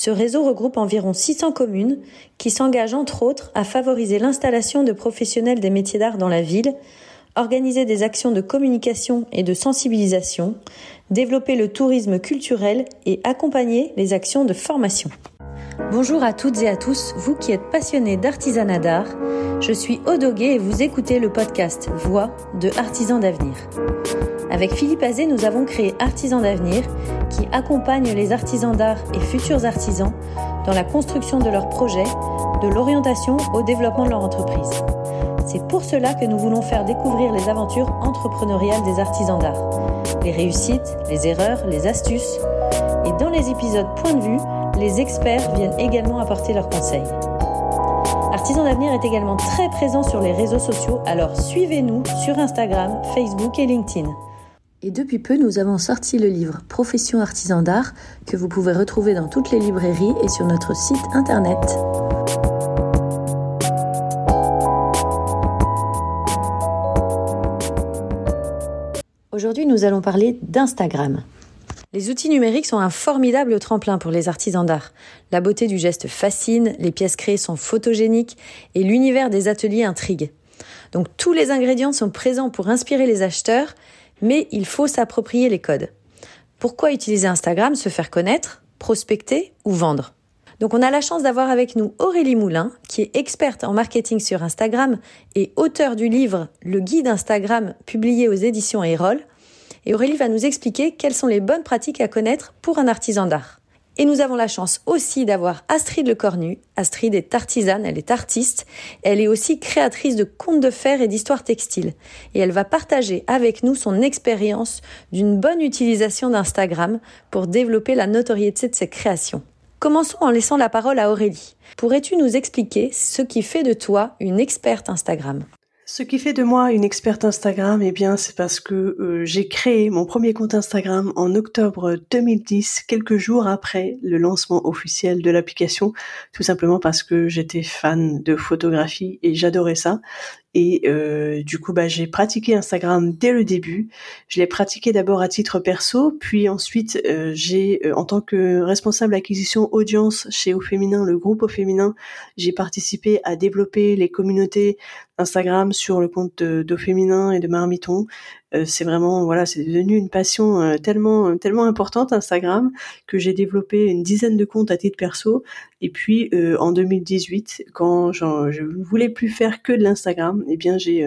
Ce réseau regroupe environ 600 communes qui s'engagent entre autres à favoriser l'installation de professionnels des métiers d'art dans la ville, organiser des actions de communication et de sensibilisation, développer le tourisme culturel et accompagner les actions de formation. Bonjour à toutes et à tous, vous qui êtes passionnés d'artisanat d'art. Je suis Odoguet et vous écoutez le podcast Voix de Artisans d'avenir. Avec Philippe Azé, nous avons créé Artisans d'avenir qui accompagne les artisans d'art et futurs artisans dans la construction de leurs projets, de l'orientation au développement de leur entreprise. C'est pour cela que nous voulons faire découvrir les aventures entrepreneuriales des artisans d'art, les réussites, les erreurs, les astuces. Et dans les épisodes Point de vue, les experts viennent également apporter leurs conseils. Artisans d'avenir est également très présent sur les réseaux sociaux, alors suivez-nous sur Instagram, Facebook et LinkedIn. Et depuis peu, nous avons sorti le livre Profession artisan d'art que vous pouvez retrouver dans toutes les librairies et sur notre site internet. Aujourd'hui, nous allons parler d'Instagram. Les outils numériques sont un formidable tremplin pour les artisans d'art. La beauté du geste fascine, les pièces créées sont photogéniques et l'univers des ateliers intrigue. Donc tous les ingrédients sont présents pour inspirer les acheteurs, mais il faut s'approprier les codes. Pourquoi utiliser Instagram, se faire connaître, prospecter ou vendre? Donc on a la chance d'avoir avec nous Aurélie Moulin, qui est experte en marketing sur Instagram et auteur du livre Le guide Instagram publié aux éditions Erol, et Aurélie va nous expliquer quelles sont les bonnes pratiques à connaître pour un artisan d'art. Et nous avons la chance aussi d'avoir Astrid Le Cornu. Astrid est artisane, elle est artiste. Elle est aussi créatrice de contes de fer et d'histoires textiles. Et elle va partager avec nous son expérience d'une bonne utilisation d'Instagram pour développer la notoriété de ses créations. Commençons en laissant la parole à Aurélie. Pourrais-tu nous expliquer ce qui fait de toi une experte Instagram? Ce qui fait de moi une experte Instagram, eh bien, c'est parce que euh, j'ai créé mon premier compte Instagram en octobre 2010, quelques jours après le lancement officiel de l'application, tout simplement parce que j'étais fan de photographie et j'adorais ça. Et euh, du coup, bah, j'ai pratiqué Instagram dès le début. Je l'ai pratiqué d'abord à titre perso, puis ensuite euh, j'ai, euh, en tant que responsable acquisition audience chez Au Féminin, le groupe Au Féminin, j'ai participé à développer les communautés Instagram sur le compte d'Au Féminin et de Marmiton. Euh, c'est vraiment voilà, c'est devenu une passion euh, tellement tellement importante Instagram que j'ai développé une dizaine de comptes à titre perso. Et puis euh, en 2018, quand je voulais plus faire que de l'Instagram, eh bien j'ai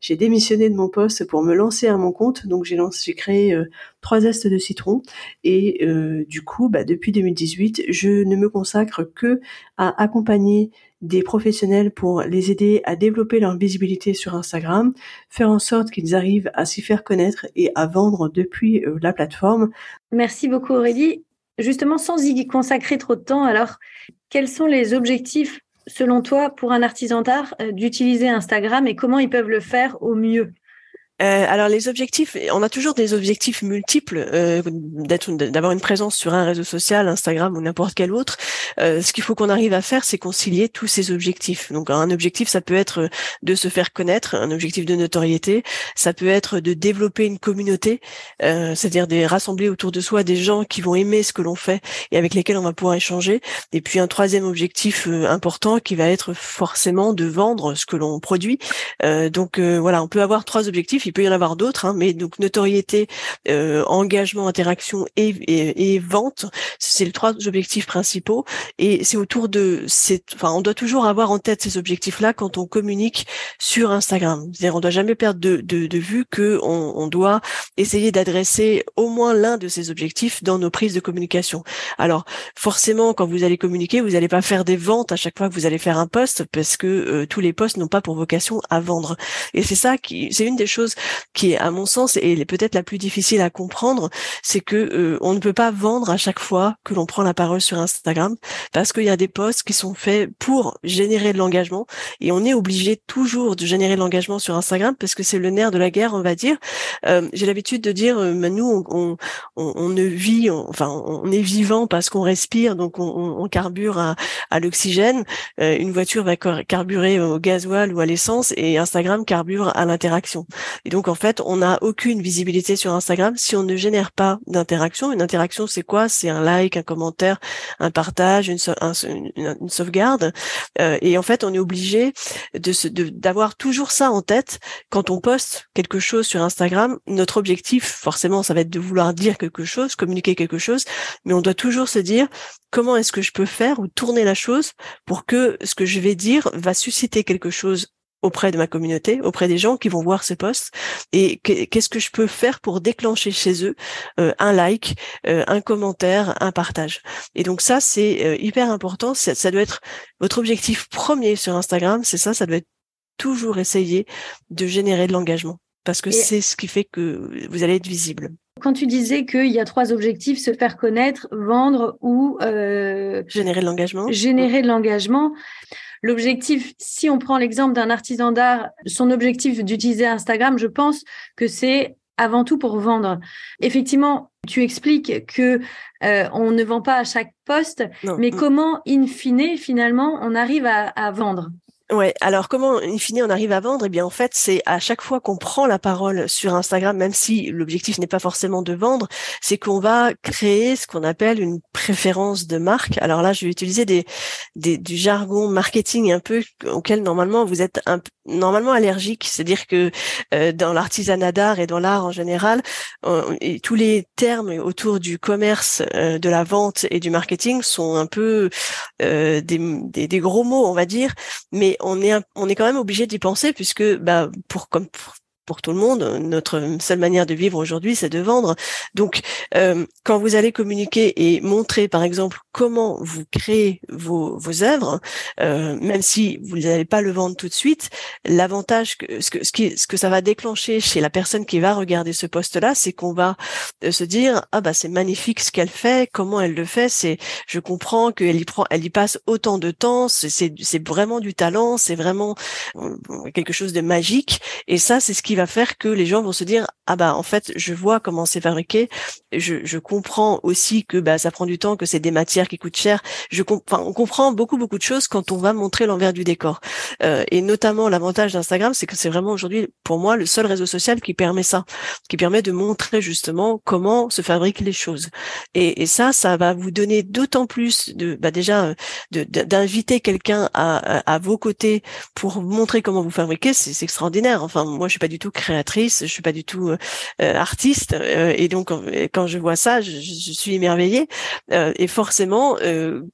j'ai démissionné de mon poste pour me lancer à mon compte. Donc j'ai lancé, j'ai créé trois zestes de citron et du coup, bah, depuis 2018, je ne me consacre que à accompagner des professionnels pour les aider à développer leur visibilité sur Instagram, faire en sorte qu'ils arrivent à s'y faire connaître et à vendre depuis euh, la plateforme. Merci beaucoup Aurélie. Justement, sans y consacrer trop de temps, alors quels sont les objectifs selon toi pour un artisan d'art euh, d'utiliser Instagram et comment ils peuvent le faire au mieux? Euh, alors les objectifs, on a toujours des objectifs multiples, euh, d'avoir une présence sur un réseau social, Instagram ou n'importe quel autre. Euh, ce qu'il faut qu'on arrive à faire, c'est concilier tous ces objectifs. Donc un objectif, ça peut être de se faire connaître, un objectif de notoriété, ça peut être de développer une communauté, c'est-à-dire de rassembler autour de soi des gens qui vont aimer ce que l'on fait et avec lesquels on va pouvoir échanger. Et puis un troisième objectif important qui va être forcément de vendre ce que l'on produit. donc voilà, on peut avoir trois objectifs il peut y en avoir d'autres, hein, mais donc notoriété, euh, engagement, interaction et, vente, c'est les trois objectifs principaux. Et c'est autour de enfin, on doit toujours avoir en tête ces objectifs-là quand on communique sur Instagram. C'est-à-dire, on doit jamais perdre de, de, vue que on, doit essayer d'adresser au moins l'un de ces objectifs dans nos prises de communication. Alors, forcément, quand vous allez communiquer, vous n'allez pas faire des ventes à chaque fois que vous allez faire un post, parce que euh, tous les posts n'ont pas pour vocation à vendre. Et c'est ça qui, c'est une des choses qui est à mon sens et peut-être la plus difficile à comprendre, c'est que euh, on ne peut pas vendre à chaque fois que l'on prend la parole sur Instagram parce qu'il y a des posts qui sont faits pour générer de l'engagement et on est obligé toujours de générer de l'engagement sur Instagram parce que c'est le nerf de la guerre, on va dire. Euh, J'ai l'habitude de dire, euh, nous, on, on, on, ne vit, enfin, on est vivant parce qu'on respire, donc on, on carbure à, à l'oxygène. Euh, une voiture va carburer au gasoil ou à l'essence et Instagram carbure à l'interaction. Et donc en fait, on n'a aucune visibilité sur Instagram si on ne génère pas d'interaction. Une interaction, c'est quoi? C'est un like, un commentaire, un partage, une, sauvegarde. Euh, et en fait, on est obligé de d'avoir toujours ça en tête quand on poste quelque chose sur Instagram. Notre objectif, forcément, ça va être de vouloir dire quelque chose, communiquer quelque chose, mais on doit toujours se dire comment est-ce que je peux faire ou tourner la chose pour que ce que je vais dire va susciter quelque chose auprès de ma communauté, auprès des gens qui vont voir ce post et qu'est-ce que je peux faire pour déclencher chez eux euh, un like, euh, un commentaire, un partage? Et donc ça c'est euh, hyper important, ça, ça, doit être votre objectif premier sur Instagram, c'est ça, ça doit être toujours essayer de générer de l'engagement parce que c'est ce qui fait que vous allez être visible. Quand tu disais qu'il y a trois objectifs, se faire connaître, vendre ou générer de l'engagement. Générer de l'engagement. L'objectif, si on prend l'exemple d'un artisan d'art, son objectif d'utiliser Instagram, je pense que c'est avant tout pour vendre. Effectivement, tu expliques que euh, on ne vend pas à chaque poste, mais mm. comment, in fine, finalement, on arrive à vendre? Ouais. Alors comment, in fine, on arrive à vendre? Eh bien, en fait, c'est à chaque fois qu'on prend la parole sur Instagram, même si l'objectif n'est pas forcément de vendre, c'est qu'on va créer ce qu'on appelle une préférence de marque. Alors là, je vais utiliser des, des du jargon marketing un peu auquel normalement vous êtes un, normalement allergique. C'est-à-dire que euh, dans l'artisanat d'art et dans l'art en général, et tous les termes autour du commerce, euh, de la vente et du marketing sont un peu euh, des, des, des gros mots, on va dire, mais on est on est quand même obligé d'y penser puisque bah pour comme pour tout le monde. Notre seule manière de vivre aujourd'hui, c'est de vendre. Donc, euh, quand vous allez communiquer et montrer, par exemple, comment vous créez vos, vos œuvres, euh, même si vous n'allez pas le vendre tout de suite, l'avantage que ce que ce, qui, ce que ça va déclencher chez la personne qui va regarder ce poste-là, c'est qu'on va euh, se dire ah bah c'est magnifique ce qu'elle fait, comment elle le fait, c'est je comprends qu'elle y prend, elle y passe autant de temps, c'est c'est vraiment du talent, c'est vraiment quelque chose de magique, et ça c'est ce qui va faire que les gens vont se dire ah bah en fait je vois comment c'est fabriqué, je, je comprends aussi que bah ça prend du temps, que c'est des matières qui coûtent cher. Je enfin, on comprend beaucoup beaucoup de choses quand on va montrer l'envers du décor. Euh, et notamment l'avantage d'Instagram, c'est que c'est vraiment aujourd'hui pour moi le seul réseau social qui permet ça, qui permet de montrer justement comment se fabriquent les choses. Et, ça, ça va vous donner d'autant plus de bah déjà d'inviter quelqu'un à, à, vos côtés pour montrer comment vous fabriquez, c'est extraordinaire. Enfin moi je suis pas du tout créatrice, je suis pas du tout euh, euh, artiste, euh, et donc quand je vois ça, je, suis émerveillée. et forcément,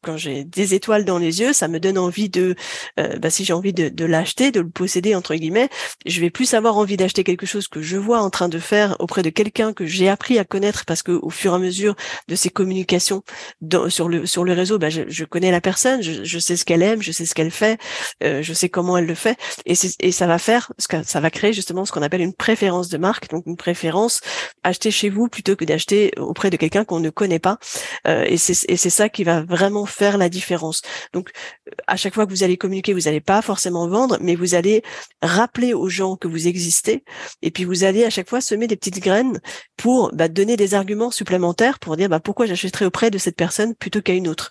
quand j'ai des étoiles dans les yeux, ça me donne envie de, bah, si j'ai envie de, de l'acheter, de le posséder entre guillemets, je vais plus avoir envie d'acheter quelque chose que je vois en train de faire auprès de quelqu'un que j'ai appris à connaître parce que au fur et à mesure de ces communications dans, sur le sur le réseau, bah, je, je connais la personne, je, je sais ce qu'elle aime, je sais ce qu'elle fait, je sais comment elle le fait, et, et ça va faire, ça va créer justement ce qu'on appelle une préférence de marque, donc une préférence acheter chez vous plutôt que d'acheter auprès de quelqu'un qu'on ne connaît pas. Euh, et c'est ça qui va vraiment faire la différence. Donc à chaque fois que vous allez communiquer, vous n'allez pas forcément vendre, mais vous allez rappeler aux gens que vous existez, et puis vous allez à chaque fois semer des petites graines pour bah, donner des arguments supplémentaires pour dire bah, pourquoi j'achèterais auprès de cette personne plutôt qu'à une autre.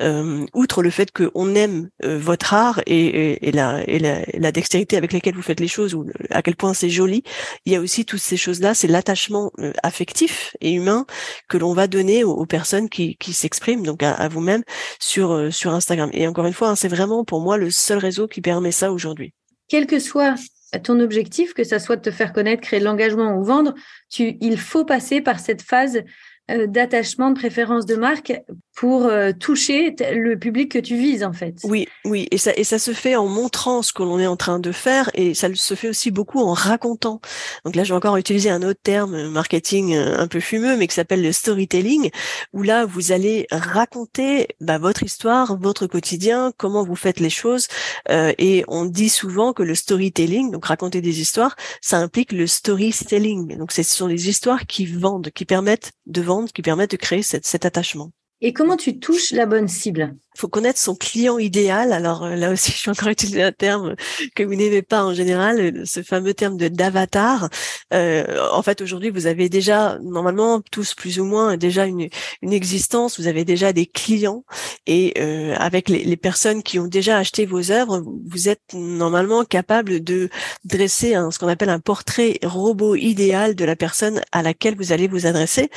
Euh, outre le fait qu'on aime euh, votre art et, et, la, et, la, la, dextérité avec laquelle vous faites les choses, ou à quel point c'est joli, il y a aussi toutes ces choses-là, c'est l'attachement euh, affectif et humain que l'on va donner aux, personnes qui, qui s'expriment, donc à, vous-même sur sur Instagram. Et encore une fois, hein, c'est vraiment pour moi le seul réseau qui permet ça aujourd'hui. Quel que soit ton objectif, que ça soit de te faire connaître, créer de l'engagement ou vendre, tu, il faut passer par cette phase euh, d'attachement, de préférence de marque pour euh, toucher le public que tu vises en fait. Oui, oui, et ça et ça se fait en montrant ce que l'on est en train de faire et ça se fait aussi beaucoup en racontant. Donc là, je vais encore utiliser un autre terme euh, marketing un peu fumeux, mais qui s'appelle le storytelling, où là vous allez raconter bah, votre histoire, votre quotidien, comment vous faites les choses, et on dit souvent que le storytelling, donc raconter des histoires, ça implique le storytelling. Donc ce sont des histoires qui vendent, qui permettent de vendre, qui permettent de créer cet attachement. Et comment tu touches la bonne cible? Faut connaître son client idéal. Alors euh, là aussi, je suis encore utilisé un terme que vous n'aimez pas en général, euh, ce fameux terme de d'avatar. Euh, en fait, aujourd'hui, vous avez déjà normalement tous plus ou moins déjà une, une existence. Vous avez déjà des clients et euh, avec les, les, personnes qui ont déjà acheté vos œuvres, vous êtes normalement capable de dresser un, ce qu'on appelle un portrait robot idéal de la personne à laquelle vous allez vous adresser.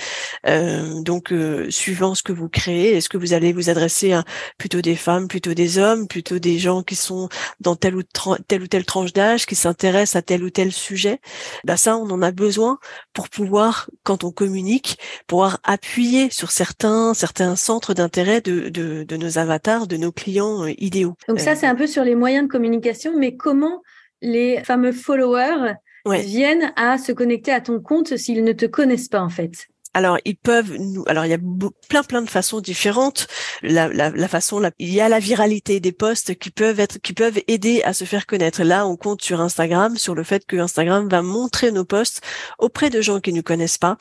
Euh, donc, suivant ce que vous créez, est-ce que vous allez vous adresser à plutôt des femmes, plutôt des hommes, plutôt des gens qui sont dans telle ou telle ou telle tranche d'âge, qui s'intéressent à tel ou tel sujet? Bah ça, on en a besoin pour pouvoir, quand on communique, pouvoir appuyer sur certains certains centres d'intérêt de, de, de, nos avatars, de nos clients euh, idéaux. Donc ça, c'est un peu sur les moyens de communication, mais comment les fameux followers viennent à se connecter à ton compte s'ils ne te connaissent pas en fait? Alors ils peuvent nous. Alors il y a plein plein de façons différentes. La, façon, il y a la viralité des posts qui peuvent être, qui peuvent aider à se faire connaître. Là, on compte sur Instagram, sur le fait que Instagram va montrer nos posts auprès de gens qui ne connaissent pas,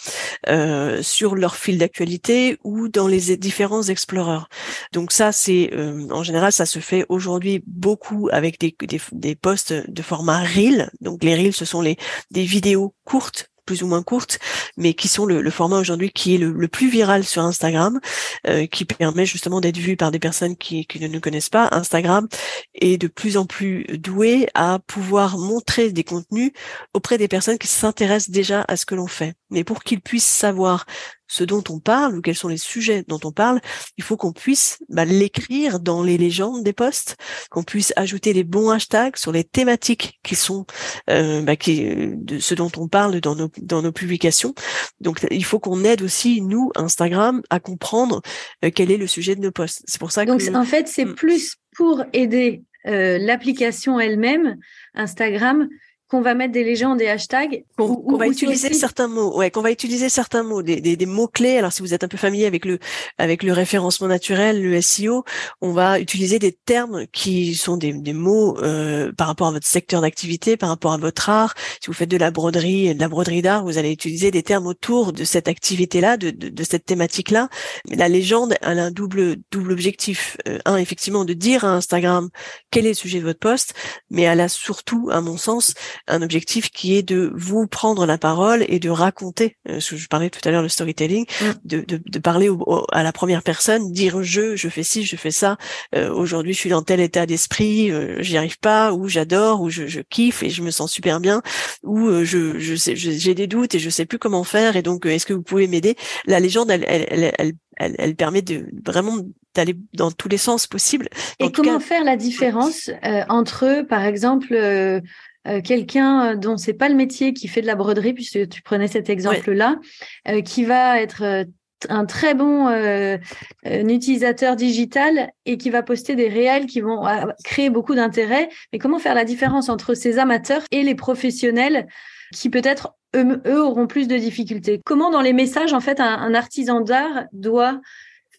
euh, sur leur fil d'actualité ou dans les différents explorers. Donc ça, c'est euh, en général, ça se fait aujourd'hui beaucoup avec des, des, des posts de format reel. Donc les reels, ce sont les des vidéos courtes plus ou moins courtes, mais qui sont le, format aujourd'hui qui est le, plus viral sur Instagram, euh, qui permet justement d'être vu par des personnes qui, qui ne nous connaissent pas. Instagram est de plus en plus doué à pouvoir montrer des contenus auprès des personnes qui s'intéressent déjà à ce que l'on fait. Mais pour qu'ils puissent savoir ce dont on parle ou quels sont les sujets dont on parle, il faut qu'on puisse bah, l'écrire dans les légendes des posts, qu'on puisse ajouter les bons hashtags sur les thématiques qui sont euh, bah, qui, de ce dont on parle dans nos dans nos publications. Donc il faut qu'on aide aussi nous Instagram à comprendre euh, quel est le sujet de nos posts. C'est pour ça que donc en fait c'est mm. plus pour aider euh, l'application elle-même Instagram qu'on va mettre des légendes, des hashtags. Qu'on va utiliser certains mots, ouais, qu'on va utiliser certains mots, des, des, des, mots clés. Alors si vous êtes un peu familier avec le avec le référencement naturel, le SEO, on va utiliser des termes qui sont des, des mots euh, par rapport à votre secteur d'activité, par rapport à votre art. Si vous faites de la broderie, de la broderie d'art, vous allez utiliser des termes autour de cette activité-là, de, de, de, cette thématique-là. La légende, elle a un double double objectif. Euh, un, effectivement, de dire à Instagram quel est le sujet de votre poste, mais elle a surtout, à mon sens, un objectif qui est de vous prendre la parole et de raconter, euh, ce que je parlais tout à l'heure, le storytelling, mm. de, de, de, parler à la première personne, dire je, je fais ci, je fais ça, euh, aujourd'hui je suis dans tel état d'esprit, euh, j'y arrive pas, ou j'adore, ou je, je, kiffe et je me sens super bien, ou euh, je, je sais, j'ai des doutes et je sais plus comment faire, et donc est-ce que vous pouvez m'aider? La légende, elle, elle, elle, elle elle, elle, permet de vraiment d'aller dans tous les sens possibles. Et comment faire la différence euh, entre, par exemple, euh, euh, quelqu'un dont c'est pas le métier qui fait de la broderie, puisque tu prenais cet exemple-là, euh, qui va être euh, un très bon utilisateur digital et qui va poster des réels qui vont créer beaucoup d'intérêt. Mais comment faire la différence entre ces amateurs et les professionnels qui peut-être eux, auront plus de difficultés? Comment dans les messages en fait un artisan d'art doit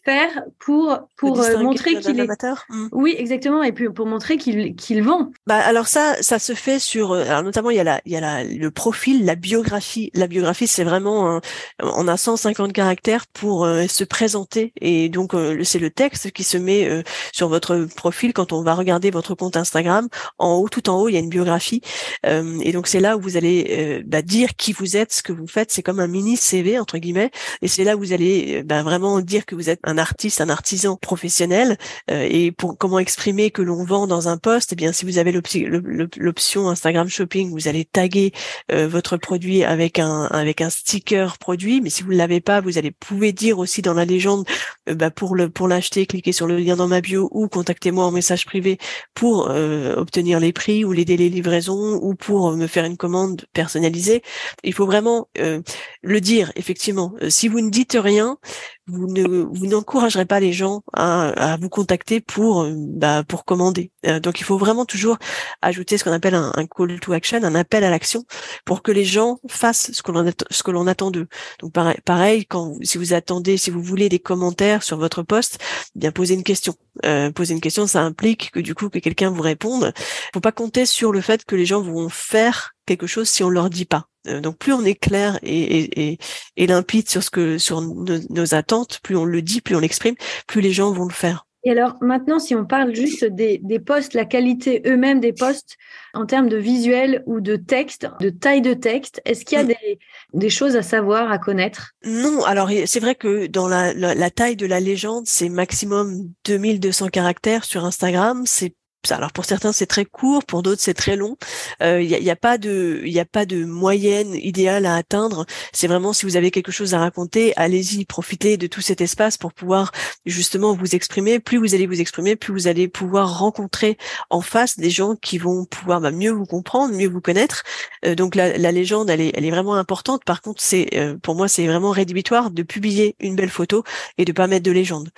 faire pour pour euh, montrer qu'il est. Hmm. Oui, exactement, et puis pour montrer qu'il qu'il vend. Bah alors ça ça se fait sur euh, alors notamment il y a la il y a la, le profil, la biographie. La biographie c'est vraiment on a 150 caractères pour euh, se présenter et donc c'est le texte qui se met sur votre profil quand on va regarder votre compte Instagram. En haut tout en haut il y a une biographie et donc c'est là où vous allez bah, dire qui vous êtes, ce que vous faites. C'est comme un mini CV entre guillemets et c'est là où vous allez bah, vraiment dire que vous êtes un un artiste, un artisan professionnel. et pour comment exprimer que l'on vend dans un poste, eh bien si vous avez l'option Instagram Shopping, vous allez taguer votre produit avec un avec un sticker produit. Mais si vous ne l'avez pas, vous allez pouvez dire aussi dans la légende, bah, pour le pour l'acheter, cliquez sur le lien dans ma bio ou contactez-moi en message privé pour obtenir les prix ou les délais de livraison ou pour me faire une commande personnalisée. Il faut vraiment le dire effectivement. si vous ne dites rien, vous ne vous n'encouragerez pas les gens à, vous contacter pour bah, pour commander. Euh, donc il faut vraiment toujours ajouter ce qu'on appelle un, call to action, un appel à l'action, pour que les gens fassent ce que l'on ce que l'on attend d'eux. Donc pareil, si vous attendez, si vous voulez des commentaires sur votre poste, eh bien posez une question. Euh, poser une question, ça implique que du coup que quelqu'un vous réponde. Faut pas compter sur le fait que les gens vont faire quelque chose si on leur dit pas. Euh, donc plus on est clair et, et, et, limpide sur ce que sur nos, attentes, plus on le dit, plus on l'exprime, plus les gens vont le faire. Et alors maintenant, si on parle juste des, des postes, la qualité eux-mêmes des postes en termes de visuel ou de texte, de taille de texte, est-ce qu'il y a mm. des, des, choses à savoir, à connaître? Non, alors c'est vrai que dans la, la, la taille de la légende, c'est maximum 2200 caractères sur Instagram, c'est alors pour certains c'est très court, pour d'autres c'est très long. Il euh, n'y a, a, pas de, a pas de moyenne idéale à atteindre. C'est vraiment si vous avez quelque chose à raconter, allez-y, profitez de tout cet espace pour pouvoir justement vous exprimer. Plus vous allez vous exprimer, plus vous allez pouvoir rencontrer en face des gens qui vont pouvoir bah, mieux vous comprendre, mieux vous connaître. Euh, donc la, la, légende, elle est, elle est vraiment importante. Par contre, c'est euh, pour moi c'est vraiment rédhibitoire de publier une belle photo et de pas mettre de légende,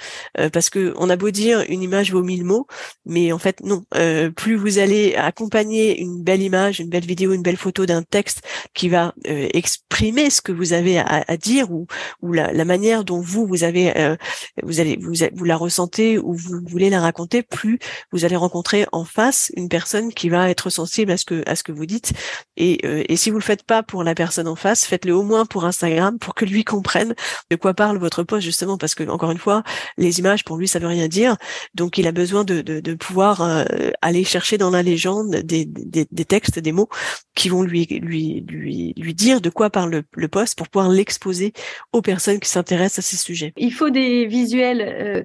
parce que on a beau dire une image vaut mille mots, mais en fait non euh, plus vous allez accompagner une belle image, une belle vidéo, une belle photo d'un texte qui va euh, exprimer ce que vous avez à, dire ou, ou la, manière dont vous vous avez euh, vous allez vous, vous la ressentez ou vous voulez la raconter, plus vous allez rencontrer en face une personne qui va être sensible à ce que à ce que vous dites. Et, et si vous le faites pas pour la personne en face, faites-le au moins pour Instagram pour que lui comprenne de quoi parle votre post justement parce que encore une fois, les images pour lui ça veut rien dire. Donc il a besoin de, de, de pouvoir euh, aller chercher dans la légende des, des, textes, des mots qui vont lui lui lui lui dire de quoi parle le, le poste pour pouvoir l'exposer aux personnes qui s'intéressent à ces sujets. Il faut des visuels euh,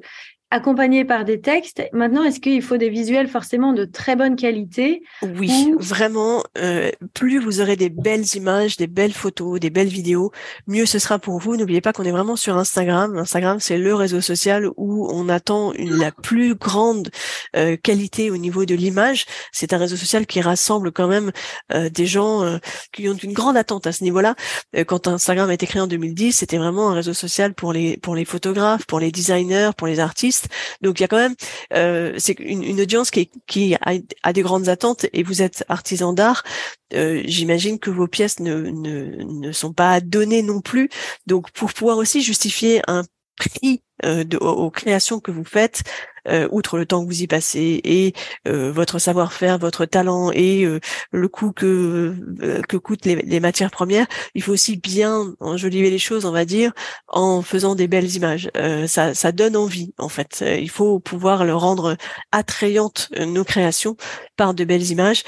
accompagné par des textes. Maintenant, est-ce qu'il faut des visuels forcément de très bonne qualité Oui, vraiment. Euh, plus vous aurez des belles images, des belles photos, des belles vidéos, mieux ce sera pour vous. N'oubliez pas qu'on est vraiment sur Instagram. Instagram, c'est le réseau social où on attend une, la plus grande euh, qualité au niveau de l'image. C'est un réseau social qui rassemble quand même euh, des gens euh, qui ont une grande attente à ce niveau-là. Euh, quand Instagram a été créé en 2010, c'était vraiment un réseau social pour les pour les photographes, pour les designers, pour les artistes donc il y a quand même euh, c'est une, audience qui, qui a, des grandes attentes et vous êtes artisan d'art. Euh, j'imagine que vos pièces ne, ne, ne sont pas données non plus. Donc pour pouvoir aussi justifier un prix euh, de, aux, créations que vous faites, euh, outre le temps que vous y passez et euh, votre savoir-faire, votre talent et euh, le coût que que coûtent les, les, matières premières, il faut aussi bien enjoliver les choses, on va dire, en faisant des belles images. ça, ça donne envie, en fait. il faut pouvoir le rendre attrayante nos créations par de belles images.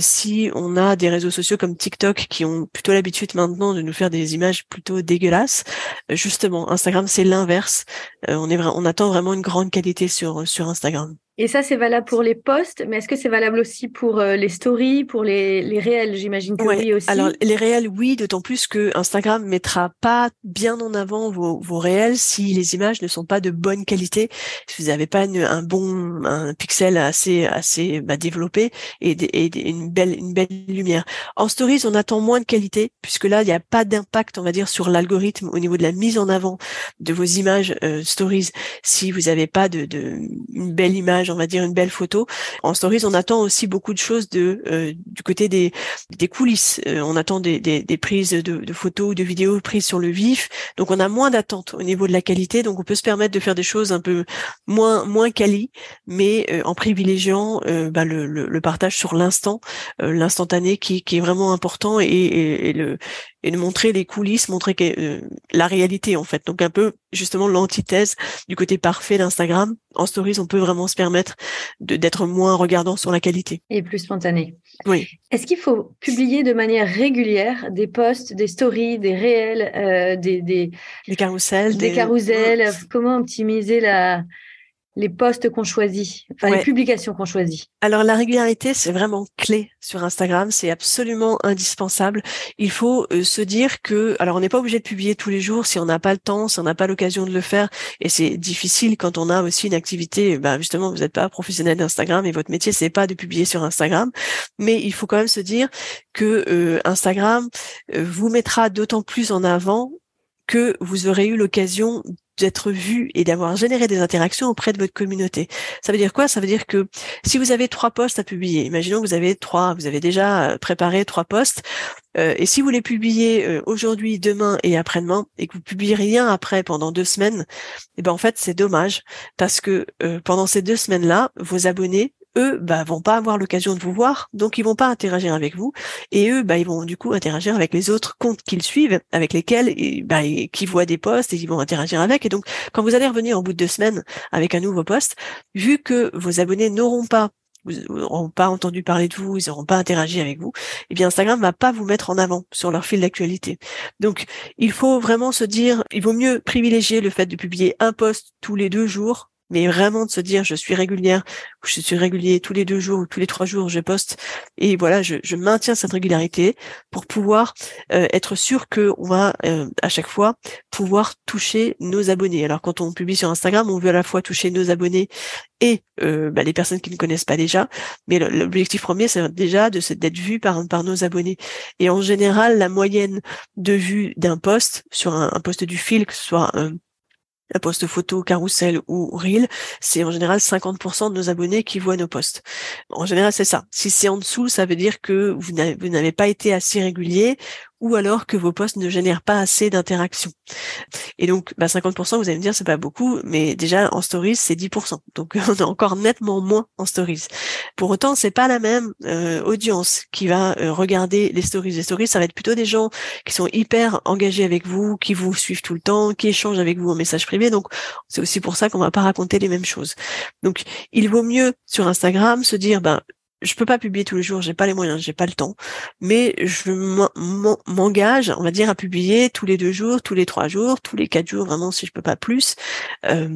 si on a des réseaux sociaux comme TikTok qui ont plutôt l'habitude maintenant de nous faire des images plutôt dégueulasses, justement, Instagram c'est l'inverse. On est on attend vraiment une grande qualité sur Instagram. Et ça, c'est valable pour les posts, mais est-ce que c'est valable aussi pour euh, les stories, pour les, les réels? J'imagine que oui aussi. Alors, les réels, oui, d'autant plus que Instagram mettra pas bien en avant vos, vos réels si les images ne sont pas de bonne qualité, si vous n'avez pas un bon un pixel assez assez bah, développé et, et, une belle une belle lumière. En stories, on attend moins de qualité puisque là, il n'y a pas d'impact, on va dire, sur l'algorithme au niveau de la mise en avant de vos images euh, stories si vous n'avez pas de, de une belle image on va dire une belle photo. En stories, on attend aussi beaucoup de choses de euh, du côté des des coulisses. Euh, on attend des, des, des prises de, de, photos ou de vidéos prises sur le vif. Donc on a moins d'attente au niveau de la qualité. Donc on peut se permettre de faire des choses un peu moins moins quali, mais euh, en privilégiant bah, le, le, le, partage sur l'instant, l'instantané qui, qui est vraiment important et, et, le et de montrer les coulisses, montrer que, la réalité en fait. Donc un peu justement l'antithèse du côté parfait d'Instagram. En stories, on peut vraiment se permettre d'être moins regardant sur la qualité. Et plus spontané. Oui. Est-ce qu'il faut publier de manière régulière des posts, des stories, des réels, euh, des, des, des carousels, des, carousels? Comment optimiser la, les postes qu'on choisit, enfin les publications qu'on choisit Alors la régularité, c'est vraiment clé sur Instagram, c'est absolument indispensable. Il faut euh, se dire que, alors on n'est pas obligé de publier tous les jours si on n'a pas le temps, si on n'a pas l'occasion de le faire, et c'est difficile quand on a aussi une activité. Ben justement, vous n'êtes pas professionnel d'Instagram et votre métier c'est pas de publier sur Instagram, mais il faut quand même se dire que euh, Instagram euh, vous mettra d'autant plus en avant que vous aurez eu l'occasion d'être vu et d'avoir généré des interactions auprès de votre communauté. Ça veut dire quoi? Ça veut dire que si vous avez trois posts à publier, imaginons que vous avez trois, vous avez déjà euh, préparé trois posts, euh, et si vous les publiez euh, aujourd'hui, demain et après-demain, et que vous publiez rien après pendant deux semaines, et eh ben en fait c'est dommage parce que pendant ces deux semaines-là, vos abonnés eux bah, vont pas avoir l'occasion de vous voir, donc ils vont pas interagir avec vous, et eux bah, ils vont du coup interagir avec les autres comptes qu'ils suivent, avec lesquels bah, qui voient des posts et ils vont interagir avec. Et donc quand vous allez revenir au bout de deux semaines avec un nouveau post, vu que vos abonnés n'auront pas n'auront pas entendu parler de vous, ils n'auront pas interagi avec vous, eh bien Instagram va pas vous mettre en avant sur leur fil d'actualité. Donc il faut vraiment se dire, il vaut mieux privilégier le fait de publier un post tous les deux jours mais vraiment de se dire je suis régulière, je suis régulier tous les deux jours ou tous les trois jours je poste et voilà je, je maintiens cette régularité pour pouvoir euh, être sûr que on va euh, à chaque fois pouvoir toucher nos abonnés. Alors quand on publie sur Instagram, on veut à la fois toucher nos abonnés et euh, bah, les personnes qui ne connaissent pas déjà, mais l'objectif premier c'est déjà de d'être vu par par nos abonnés. Et en général, la moyenne de vues d'un post sur un, un post du fil, que ce soit un la poste photo, carrousel ou reel, c'est en général 50% de nos abonnés qui voient nos posts. En général, c'est ça. Si c'est en dessous, ça veut dire que vous n'avez pas été assez régulier ou alors que vos posts ne génèrent pas assez d'interactions. Et donc, bah 50%, vous allez me dire, c'est pas beaucoup, mais déjà en stories, c'est 10%. Donc, on est encore nettement moins en stories. Pour autant, c'est pas la même euh, audience qui va euh, regarder les stories. Les stories, ça va être plutôt des gens qui sont hyper engagés avec vous, qui vous suivent tout le temps, qui échangent avec vous en message privé. Donc, c'est aussi pour ça qu'on va pas raconter les mêmes choses. Donc, il vaut mieux sur Instagram se dire, ben, je peux pas publier tous les jours, j'ai pas les moyens, j'ai pas le temps, mais je m'engage, on va dire, à publier tous les deux jours, tous les trois jours, tous les quatre jours, vraiment si je peux pas plus. Euh,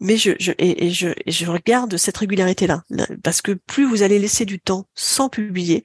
mais je, je et, je et je regarde cette régularité là, parce que plus vous allez laisser du temps sans publier,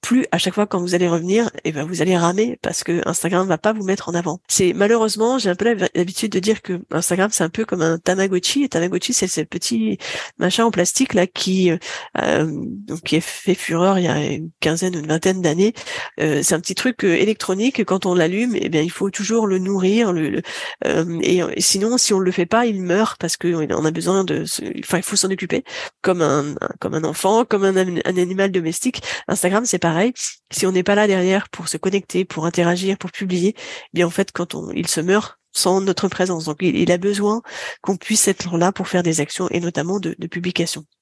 plus à chaque fois quand vous allez revenir, et eh ben vous allez ramer parce que Instagram va pas vous mettre en avant. C'est malheureusement, j'ai un peu l'habitude de dire que Instagram c'est un peu comme un Tamagotchi. Et Tamagotchi c'est ce petit machin en plastique là qui euh, donc qui fait fureur il y a une quinzaine ou une vingtaine d'années. Euh, c'est un petit truc euh, électronique. Quand on l'allume, eh bien, il faut toujours le nourrir. Le, euh, et, sinon, si on le fait pas, il meurt parce que on a besoin de. Enfin, il faut s'en occuper comme un, comme un enfant, comme un, un animal domestique. Instagram, c'est pareil. Si on n'est pas là derrière pour se connecter, pour interagir, pour publier, eh bien en fait, quand on, il se meurt, sans notre présence. Donc, il, a besoin qu'on puisse être là pour faire des actions et notamment de, de.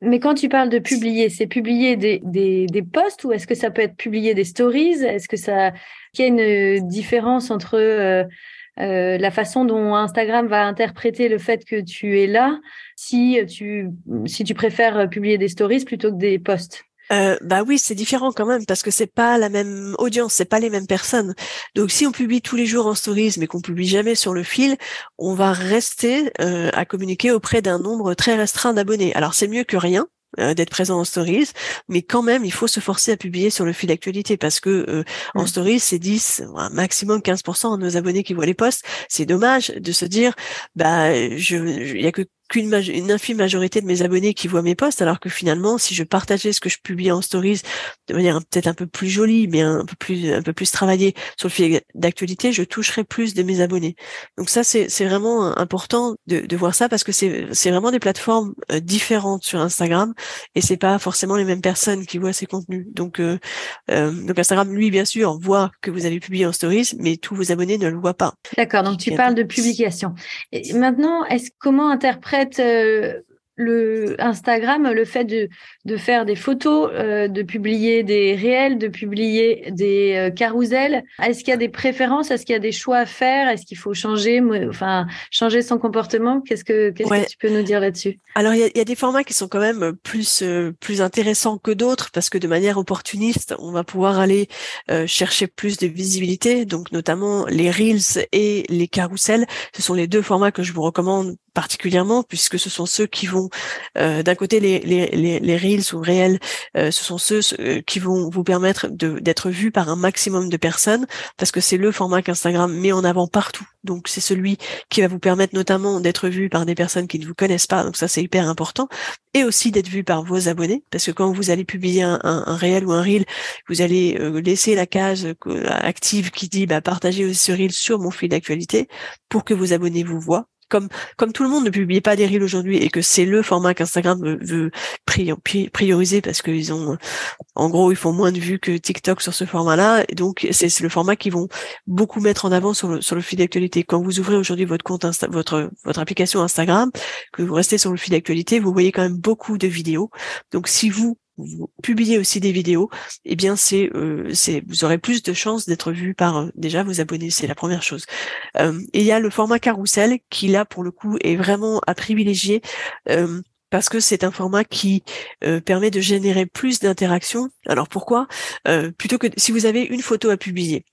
Mais quand tu parles de publier, c'est publier des, des, posts ou est-ce que ça peut être publier des stories? Est-ce que ça, qu'il y a une différence entre euh, euh, la façon dont Instagram va interpréter le fait que tu es là, si tu, si tu préfères publier des stories plutôt que des posts? Euh, bah oui, c'est différent quand même parce que c'est pas la même audience, c'est pas les mêmes personnes. Donc si on publie tous les jours en stories mais qu'on publie jamais sur le fil, on va rester euh, à communiquer auprès d'un nombre très restreint d'abonnés. Alors c'est mieux que rien, euh, d'être présent en stories, mais quand même, il faut se forcer à publier sur le fil d'actualité parce que euh, en mmh. stories, c'est 10, un maximum 15% de nos abonnés qui voient les posts. C'est dommage de se dire, bah, je, il y a que qu'une une infime majorité de mes abonnés qui voient mes posts, alors que finalement, si je partageais ce que je publie en stories de manière peut-être un peu plus jolie, mais un peu plus un peu plus travaillée sur le fil d'actualité, je toucherais plus de mes abonnés. Donc ça, c'est vraiment important de, de voir ça parce que c'est c'est vraiment des plateformes euh, différentes sur Instagram et c'est pas forcément les mêmes personnes qui voient ces contenus. Donc euh, euh, donc Instagram, lui, bien sûr, voit que vous avez publié en stories, mais tous vos abonnés ne le voient pas. D'accord. Donc tu parles de publication. Et maintenant, est-ce comment interprète euh, le Instagram, le fait de, de faire des photos, euh, de publier des réels, de publier des euh, carousels, est-ce qu'il y a des préférences? Est-ce qu'il y a des choix à faire? Est-ce qu'il faut changer, enfin, changer son comportement? Qu'est-ce que, qu'est-ce que tu peux nous dire là-dessus? Alors, il y a, y a, des formats qui sont quand même plus, euh, plus intéressants que d'autres parce que de manière opportuniste, on va pouvoir aller chercher plus de visibilité. Donc, notamment les reels et les carousels, ce sont les deux formats que je vous recommande particulièrement puisque ce sont ceux qui vont euh, d'un côté les, les, les, reels ou réels euh, ce sont ceux euh, qui vont vous permettre d'être vus par un maximum de personnes parce que c'est le format qu'Instagram met en avant partout. Donc c'est celui qui va vous permettre notamment d'être vu par des personnes qui ne vous connaissent pas. Donc ça c'est hyper important. Et aussi d'être vu par vos abonnés parce que quand vous allez publier un, un, un réel ou un reel vous allez laisser la case active qui dit bah, partagez ce reel sur mon fil d'actualité pour que vos abonnés vous voient comme tout le monde ne publie pas des reels aujourd'hui et que c'est le format qu'Instagram veut prioriser parce qu'ils ont en gros ils font moins de vues que TikTok sur ce format-là donc c'est le format qu'ils vont beaucoup mettre en avant sur le fil d'actualité. Quand vous ouvrez aujourd'hui votre compte votre application Instagram, que vous restez sur le fil d'actualité, vous voyez quand même beaucoup de vidéos. Donc si vous vous publiez aussi des vidéos, eh bien c'est euh, vous aurez plus de chances d'être vu par euh, déjà vos abonnés, c'est la première chose. Euh, et il y a le format carrousel qui là pour le coup est vraiment à privilégier parce que c'est un format qui permet de générer plus d'interactions. Alors pourquoi? Plutôt que si vous avez une photo à publier,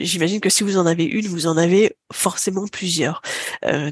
j'imagine que si vous en avez une, vous en avez forcément plusieurs.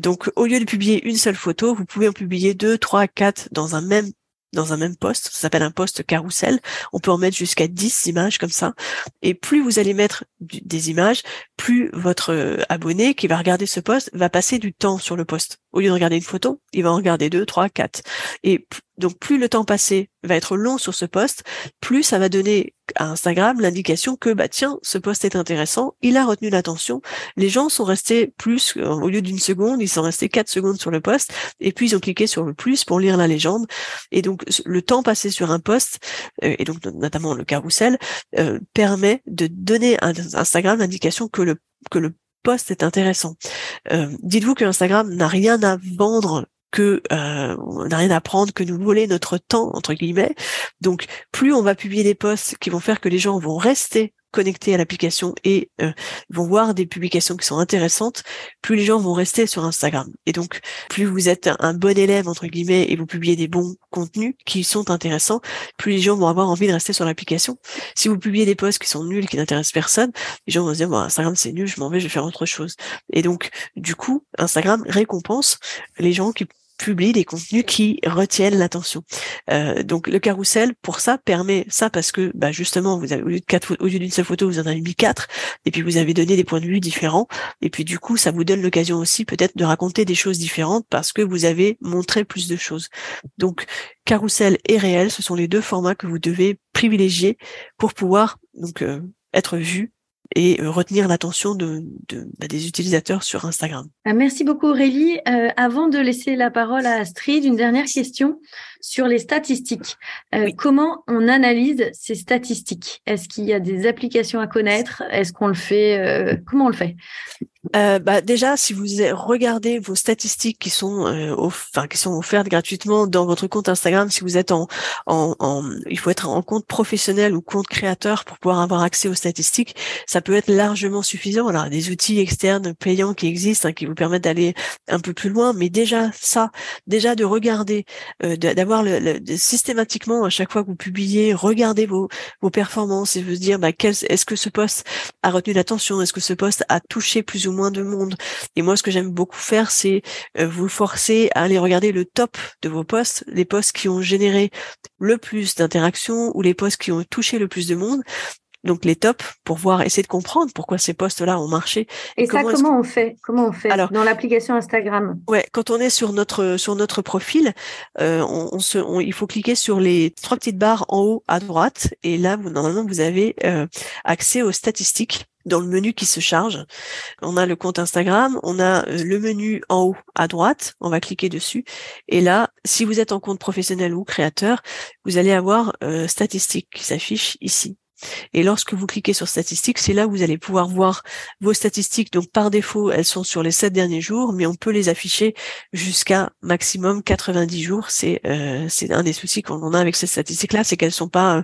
donc au lieu de publier une seule photo, vous pouvez en publier deux, trois, quatre dans un même dans un même poste, ça s'appelle un poste carrousel. On peut en mettre jusqu'à 10 images comme ça. Et plus vous allez mettre des images, plus votre euh, abonné qui va regarder ce poste va passer du temps sur le poste. Au lieu de regarder une photo, il va en regarder deux, trois, quatre. Et donc plus le temps passé va être long sur ce poste, plus ça va donner à Instagram l'indication que bah tiens, ce poste est intéressant, il a retenu l'attention. Les gens sont restés plus euh, au lieu d'une seconde, ils sont restés quatre secondes sur le poste et puis ils ont cliqué sur le plus pour lire la légende. Et donc le temps passé sur un poste euh, et donc notamment le carrousel euh, permet de donner à Instagram l'indication que le que le poste est intéressant. Dites-vous que Instagram n'a rien à vendre que euh, on n'a rien à prendre, que nous voler notre temps entre guillemets. Donc plus on va publier des posts qui vont faire que les gens vont rester connectés à l'application et euh, vont voir des publications qui sont intéressantes, plus les gens vont rester sur Instagram. Et donc, plus vous êtes un bon élève, entre guillemets, et vous publiez des bons contenus qui sont intéressants, plus les gens vont avoir envie de rester sur l'application. Si vous publiez des posts qui sont nuls, qui n'intéressent personne, les gens vont se dire, bon, Instagram, c'est nul, je m'en vais, je vais faire autre chose. Et donc, du coup, Instagram récompense les gens qui publie des contenus qui retiennent l'attention. Euh, donc le carrousel pour ça permet ça parce que bah, justement vous avez au lieu de au lieu d'une seule photo vous en avez mis quatre et puis vous avez donné des points de vue différents et puis du coup ça vous donne l'occasion aussi peut-être de raconter des choses différentes parce que vous avez montré plus de choses. Donc carrousel et réel ce sont les deux formats que vous devez privilégier pour pouvoir donc euh, être vu et euh, retenir l'attention de, de bah, des utilisateurs sur Instagram. Ah, merci beaucoup Aurélie. Euh, avant de laisser la parole à Astrid, une dernière question sur les statistiques. Euh, comment on analyse ces statistiques? Est-ce qu'il y a des applications à connaître? Est-ce qu'on le fait? Euh, Comment on le fait? Euh, bah déjà, si vous regardez vos statistiques qui sont, euh, enfin qui sont offertes gratuitement dans votre compte Instagram, si vous êtes en, en, en, il faut être en compte professionnel ou compte créateur pour pouvoir avoir accès aux statistiques. Ça peut être largement suffisant. Alors, des outils externes payants qui existent, hein, qui vous permettent d'aller un peu plus loin, mais déjà ça, déjà de regarder, euh, d'avoir le, systématiquement à chaque fois que vous publiez, regardez vos, vos performances et vous dire, bah, est-ce que ce poste a retenu l'attention, est-ce que ce poste a touché plus ou moins de monde. Et moi, ce que j'aime beaucoup faire, c'est euh, vous forcer à aller regarder le top de vos posts, les posts qui ont généré le plus d'interactions ou les posts qui ont touché le plus de monde. Donc les tops pour voir essayer de comprendre pourquoi ces posts là ont marché et, ça comment, on fait? Comment on fait alors dans l'application Instagram? Ouais quand on est sur notre sur notre profil euh, on, se il faut cliquer sur les trois petites barres en haut à droite. Et là vous normalement vous avez euh, accès aux statistiques dans le menu qui se charge. On a le compte Instagram, on a euh, le menu en haut à droite, on va cliquer dessus. Et là, si vous êtes en compte professionnel ou créateur, vous allez avoir euh, statistiques qui s'affichent ici. Et lorsque vous cliquez sur statistiques, c'est là où vous allez pouvoir voir vos statistiques. Donc par défaut, elles sont sur les sept derniers jours, mais on peut les afficher jusqu'à maximum 90 jours. C'est euh, un des soucis qu'on a avec ces statistiques-là, c'est qu'elles sont euh,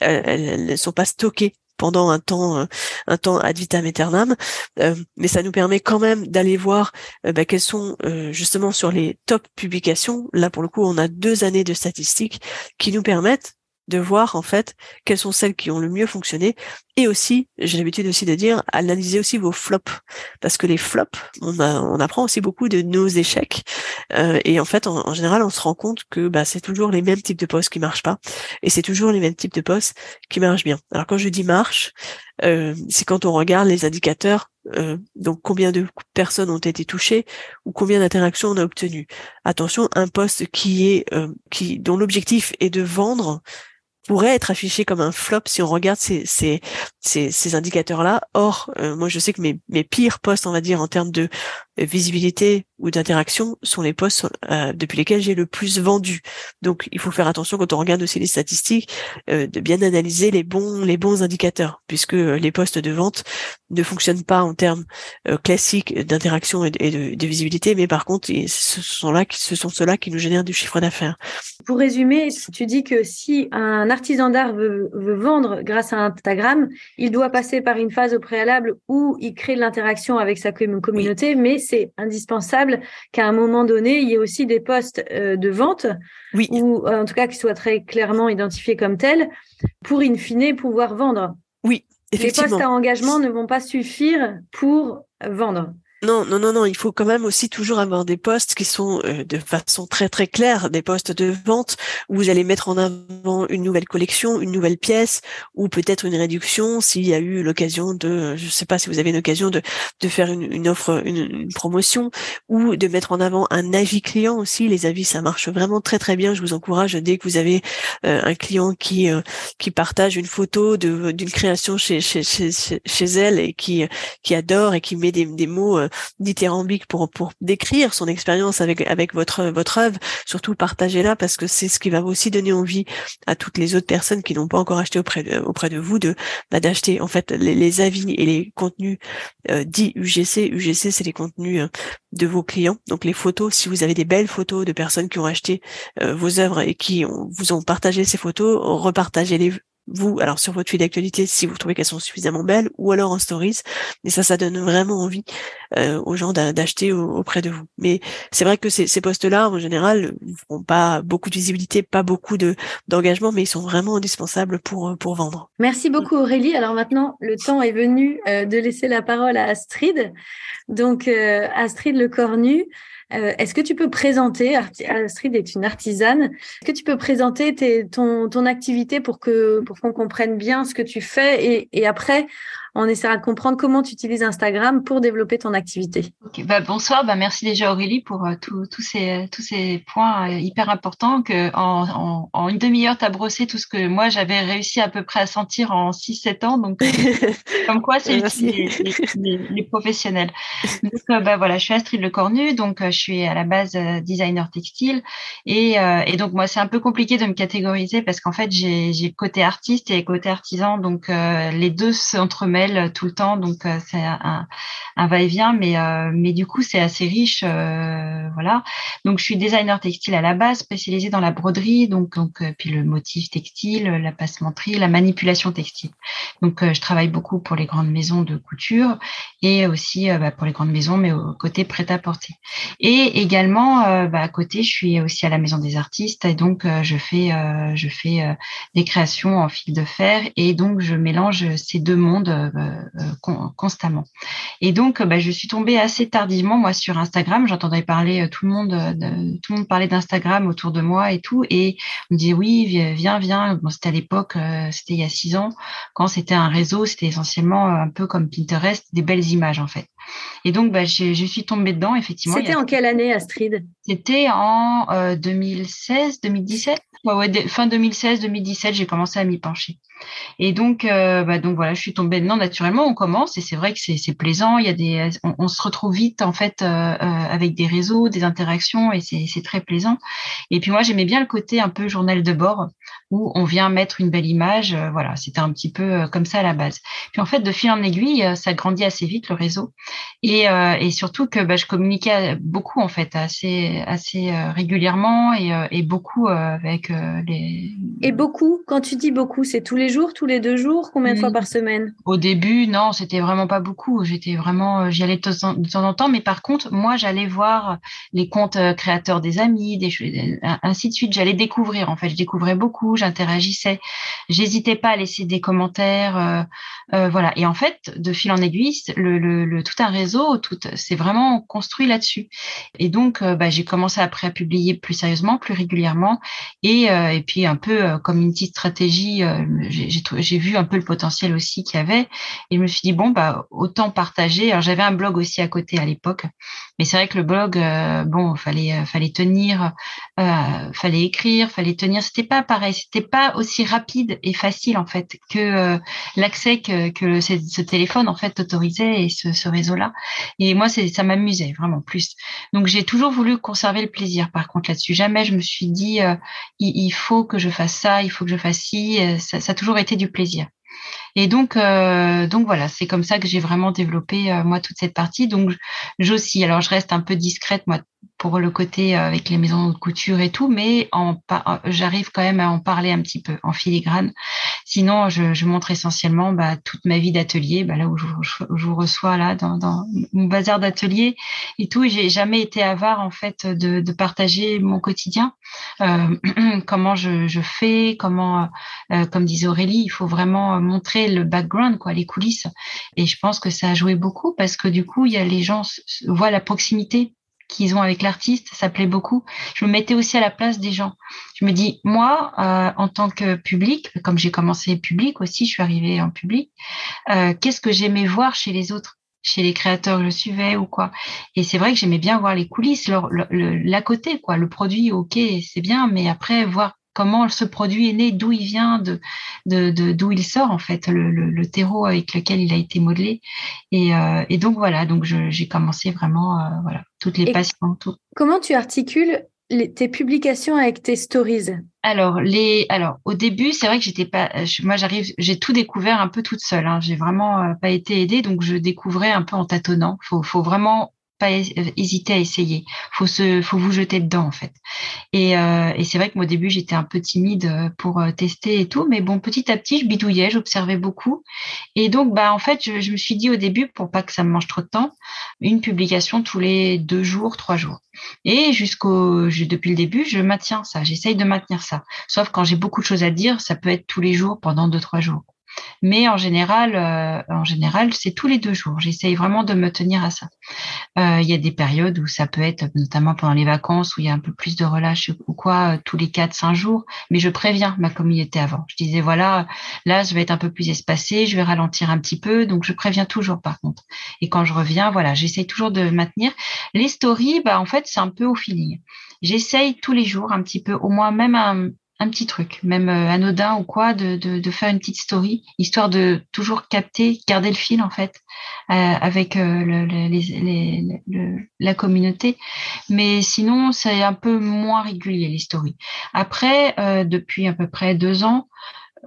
elles, sont pas stockées pendant un temps euh, un temps ad vitam aeternam. Euh, mais ça nous permet quand même d'aller voir euh, bah, quelles sont justement sur les top publications. Là pour le coup on a deux années de statistiques qui nous permettent de voir en fait quelles sont celles qui ont le mieux fonctionné et aussi j'ai l'habitude aussi de dire analyser aussi vos flops. Parce que les flops on, apprend aussi beaucoup de nos échecs. Euh, et en fait en, général on se rend compte que bah, c'est toujours les mêmes types de postes qui marchent pas. Et c'est toujours les mêmes types de postes qui marchent bien. Alors quand je dis marche euh, c'est quand on regarde les indicateurs euh, donc combien de personnes ont été touchées ou combien d'interactions on a obtenu attention un poste qui est qui dont l'objectif est de vendre pourrait être affiché comme un flop si on regarde ces, ces, ces, indicateurs-là. Or, euh, moi, je sais que mes, mes pires postes, on va dire, en termes de visibilité ou d'interaction, sont les postes euh, depuis lesquels j'ai le plus vendu. Donc, il faut faire attention quand on regarde aussi les statistiques, euh, de bien analyser les bons, les bons indicateurs, puisque les postes de vente ne fonctionnent pas en termes classiques d'interaction et, de, de, visibilité, mais par contre, ce sont là, ce sont ceux-là qui nous génèrent du chiffre d'affaires. Pour résumer, tu dis que si un artisan d'art veut, vendre grâce à Instagram, il doit passer par une phase au préalable où il crée de l'interaction avec sa communauté, mais c'est indispensable qu'à un moment donné, il y ait aussi des postes euh, de vente, oui. ou euh, en tout cas qui soient très clairement identifiés comme tels, pour in fine pouvoir vendre. Oui, effectivement. Les postes à engagement ne vont pas suffire pour vendre. Non, non, non, non. Il faut quand même aussi toujours avoir des postes qui sont euh, de façon très très claire, des postes de vente où vous allez mettre en avant une nouvelle collection, une nouvelle pièce, ou peut-être une réduction s'il y a eu l'occasion de, je ne sais pas si vous avez l'occasion de de faire une, une offre, une, promotion, ou de mettre en avant un avis client aussi. Les avis, ça marche vraiment très très bien. Je vous encourage dès que vous avez euh, un client qui euh, qui partage une photo d'une création chez chez, chez elle et qui qui adore et qui met des mots dithyrambique pour pour décrire son expérience avec avec votre votre œuvre. Surtout partagez-la parce que c'est ce qui va aussi donner envie à toutes les autres personnes qui n'ont pas encore acheté auprès de auprès de vous de bah, d'acheter. En fait, les, avis et les contenus euh, dits UGC. UGC, c'est les contenus euh, de vos clients. Donc les photos, si vous avez des belles photos de personnes qui ont acheté euh, vos œuvres et qui vous ont partagé ces photos, repartagez-les vous, alors sur votre fil d'actualité, si vous trouvez qu'elles sont suffisamment belles, ou alors en stories. Et ça, ça donne vraiment envie euh, aux gens d'acheter auprès de vous. Mais c'est vrai que ces, ces postes-là, en général, n'ont pas beaucoup de visibilité, pas beaucoup de d'engagement, mais ils sont vraiment indispensables pour pour vendre. Merci beaucoup Aurélie. Alors maintenant, le temps est venu euh, de laisser la parole à Astrid. Donc euh, Astrid Le Cornu. Euh, est-ce que tu peux présenter, Astrid est une artisane, est-ce que tu peux présenter ton, activité pour que pour qu'on comprenne bien ce que tu fais et après on essaiera de comprendre comment tu utilises Instagram pour développer ton activité. bah bonsoir, bah merci déjà Aurélie pour euh, tous ces, tous ces points euh, hyper importants que en, en, une demi-heure, tu as brossé tout ce que moi j'avais réussi à peu près à sentir en 6-7 ans. Donc, comme quoi c'est utile les, les, professionnels. Donc, euh, bah, voilà, je suis Astrid Le Cornu, donc je suis à la base designer textile. Et, et donc, moi, c'est un peu compliqué de me catégoriser parce qu'en fait, j'ai côté artiste et côté artisan. Donc, les deux s'entremêlent euh, tout le temps, donc euh, c'est un, va-et-vient, mais euh, mais du coup c'est assez riche, voilà. Donc je suis designer textile à la base, spécialisée dans la broderie, donc donc puis le motif textile, la passementerie, la manipulation textile. Donc je travaille beaucoup pour les grandes maisons de couture et aussi bah, pour les grandes maisons, mais au côté prêt-à-porter. Et également bah, à côté, je suis aussi à la maison des artistes et donc je fais je fais des créations en fil de fer et donc je mélange ces deux mondes constamment. Et donc, bah, je suis tombée assez tardivement moi sur Instagram. J'entendais parler euh, tout le monde, tout le monde parlait d'Instagram autour de moi et tout, et on me disait oui, viens, viens. Bon, c'était à l'époque, c'était il y a six ans, quand c'était un réseau, c'était essentiellement un peu comme Pinterest, des belles images en fait. Et donc, bah, je, je suis tombée dedans, effectivement. C'était en quelle année, Astrid? C'était en 2016, 2017. Ouais, fin 2016-2017, j'ai commencé à m'y pencher. Et donc, euh, bah, donc voilà, je suis tombée dedans naturellement. On commence et c'est vrai que c'est plaisant. Il y a des, on, se retrouve vite en fait euh, euh, avec des réseaux, des interactions et c'est très plaisant. Et puis moi, j'aimais bien le côté un peu journal de bord. où on vient mettre une belle image. Euh, voilà, c'était un petit peu euh, comme ça à la base. Puis en fait, de fil en aiguille, ça grandit assez vite le réseau, et, et surtout que bah, je communiquais beaucoup en fait, assez assez régulièrement et, et beaucoup avec les. Et beaucoup, quand tu dis beaucoup, c'est tous les jours, tous les deux jours, combien de fois par semaine? Au début, non, c'était vraiment pas beaucoup. J'étais vraiment, j'y allais de temps, de temps en temps, mais par contre, moi, j'allais voir les comptes créateurs des amis, des ainsi de suite. J'allais découvrir en fait, je découvrais beaucoup j'interagissais. J'hésitais pas à laisser des commentaires, euh, euh, voilà. Et en fait, de fil en aiguille, le, le, tout un réseau, tout c'est vraiment construit là-dessus. Et donc, euh, bah, j'ai commencé après à publier plus sérieusement, plus régulièrement, et, et puis un peu comme une petite stratégie. j'ai vu un peu le potentiel aussi qu'il y avait, et je me suis dit bon bah autant partager. Alors j'avais un blog aussi à côté à l'époque, mais c'est vrai que le blog, bon, fallait fallait tenir, fallait écrire, fallait tenir. C'était pas pareil c'était pas aussi rapide et facile en fait que euh, l'accès que, ce, téléphone en fait autorisait et ce, ce réseau-là. Et moi, ça m'amusait vraiment plus. Donc j'ai toujours voulu conserver le plaisir. Par contre là-dessus, jamais je me suis dit euh, il, faut que je fasse ça, il faut que je fasse ci. Euh, ça, ça a toujours été du plaisir. Et donc, euh, donc voilà, c'est comme ça que j'ai vraiment développé moi toute cette partie. Donc j'oscille. Alors je reste un peu discrète moi pour le côté euh, avec les maisons de couture et tout, mais en, j'arrive quand même à en parler un petit peu en filigrane. Sinon, je, je montre essentiellement bah, toute ma vie d'atelier, bah, là où je, je, vous reçois là dans, dans mon bazar d'atelier et tout. J'ai jamais été avare en fait de, de partager mon quotidien, euh, comment je, je, fais, comment, euh, comme disait Aurélie, il faut vraiment montrer le background, quoi, les coulisses. Et je pense que ça a joué beaucoup parce que du coup, il y a les gens voient la proximité qu'ils ont avec l'artiste, ça plaît beaucoup. Je me mettais aussi à la place des gens. Je me dis, moi, euh, en tant que public, comme j'ai commencé public aussi, je suis arrivée en public, euh, qu'est-ce que j'aimais voir chez les autres chez les créateurs que je suivais ou quoi. Et c'est vrai que j'aimais bien voir les coulisses, l'à côté, quoi. Le produit, ok, c'est bien, mais après, voir comment ce produit est né, d'où il vient, de d'où de, il sort en fait, le, le, terreau avec lequel il a été modelé. Et, euh, et donc voilà, donc j'ai commencé vraiment euh, voilà toutes les passions. Comment tu articules tes publications avec tes stories? Alors les alors au début c'est vrai que j'étais pas moi j'arrive j'ai tout découvert un peu toute seule hein, j'ai vraiment euh, pas été aidée donc je découvrais un peu en tâtonnant faut faut vraiment pas hésiter à essayer. Faut se, faut vous jeter dedans en fait. Et, euh, et c'est vrai que moi au début j'étais un peu timide euh, pour euh, tester et tout, mais bon petit à petit je bidouillais, j'observais beaucoup. Et donc bah en fait je, je, me suis dit au début pour pas que ça me mange trop de temps, une publication tous les deux jours, trois jours. Et jusqu'au depuis le début je maintiens ça, j'essaye de maintenir ça. Sauf quand j'ai beaucoup de choses à dire, ça peut être tous les jours pendant deux trois jours. Mais en général, euh, en général, c'est tous les deux jours. J'essaye vraiment de me tenir à ça. Euh, il y a des périodes où ça peut être, notamment pendant les vacances, où il y a un peu plus de relâche ou quoi, euh, tous les quatre, cinq jours. Mais je préviens ma communauté avant. Je disais voilà, là, je vais être un peu plus espacée, je vais ralentir un petit peu. Donc, je préviens toujours par contre. Et quand je reviens, voilà, j'essaye toujours de maintenir. Les stories, bah en fait, c'est un peu au feeling. J'essaye tous les jours un petit peu, au moins même un, un petit truc, même euh, anodin ou quoi, de, de, faire une petite story, histoire de toujours capter, garder le fil en fait euh, avec euh, la communauté. Mais sinon, c'est un peu moins régulier les stories. Après, depuis à peu près deux ans,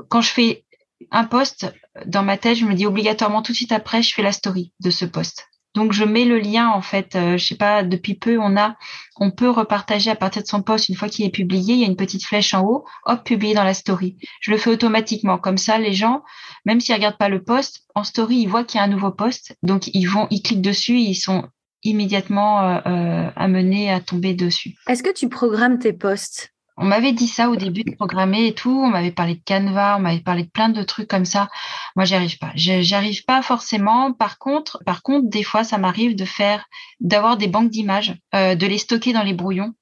quand je fais un post dans ma tête, je me dis obligatoirement tout de suite après, je fais la story de ce post. Donc je mets le lien en fait, euh, je sais pas, depuis peu on a, on peut repartager à partir de son post une fois qu'il est publié, il y a une petite flèche en haut, hop, publié dans la story. Je le fais automatiquement, comme ça les gens, même s'ils regardent pas le post, en story ils voient qu'il y a un nouveau post, donc ils vont, ils cliquent dessus, ils sont immédiatement euh, euh, amenés à tomber dessus. Est-ce que tu programmes tes posts? On m'avait dit ça au début de programmer et tout. On m'avait parlé de Canva, on m'avait parlé de plein de trucs comme ça. Moi, j'y arrive pas. J'y arrive pas forcément. Par contre, par contre, des fois, ça m'arrive de faire, d'avoir des banques d'images, euh, de les stocker dans les brouillons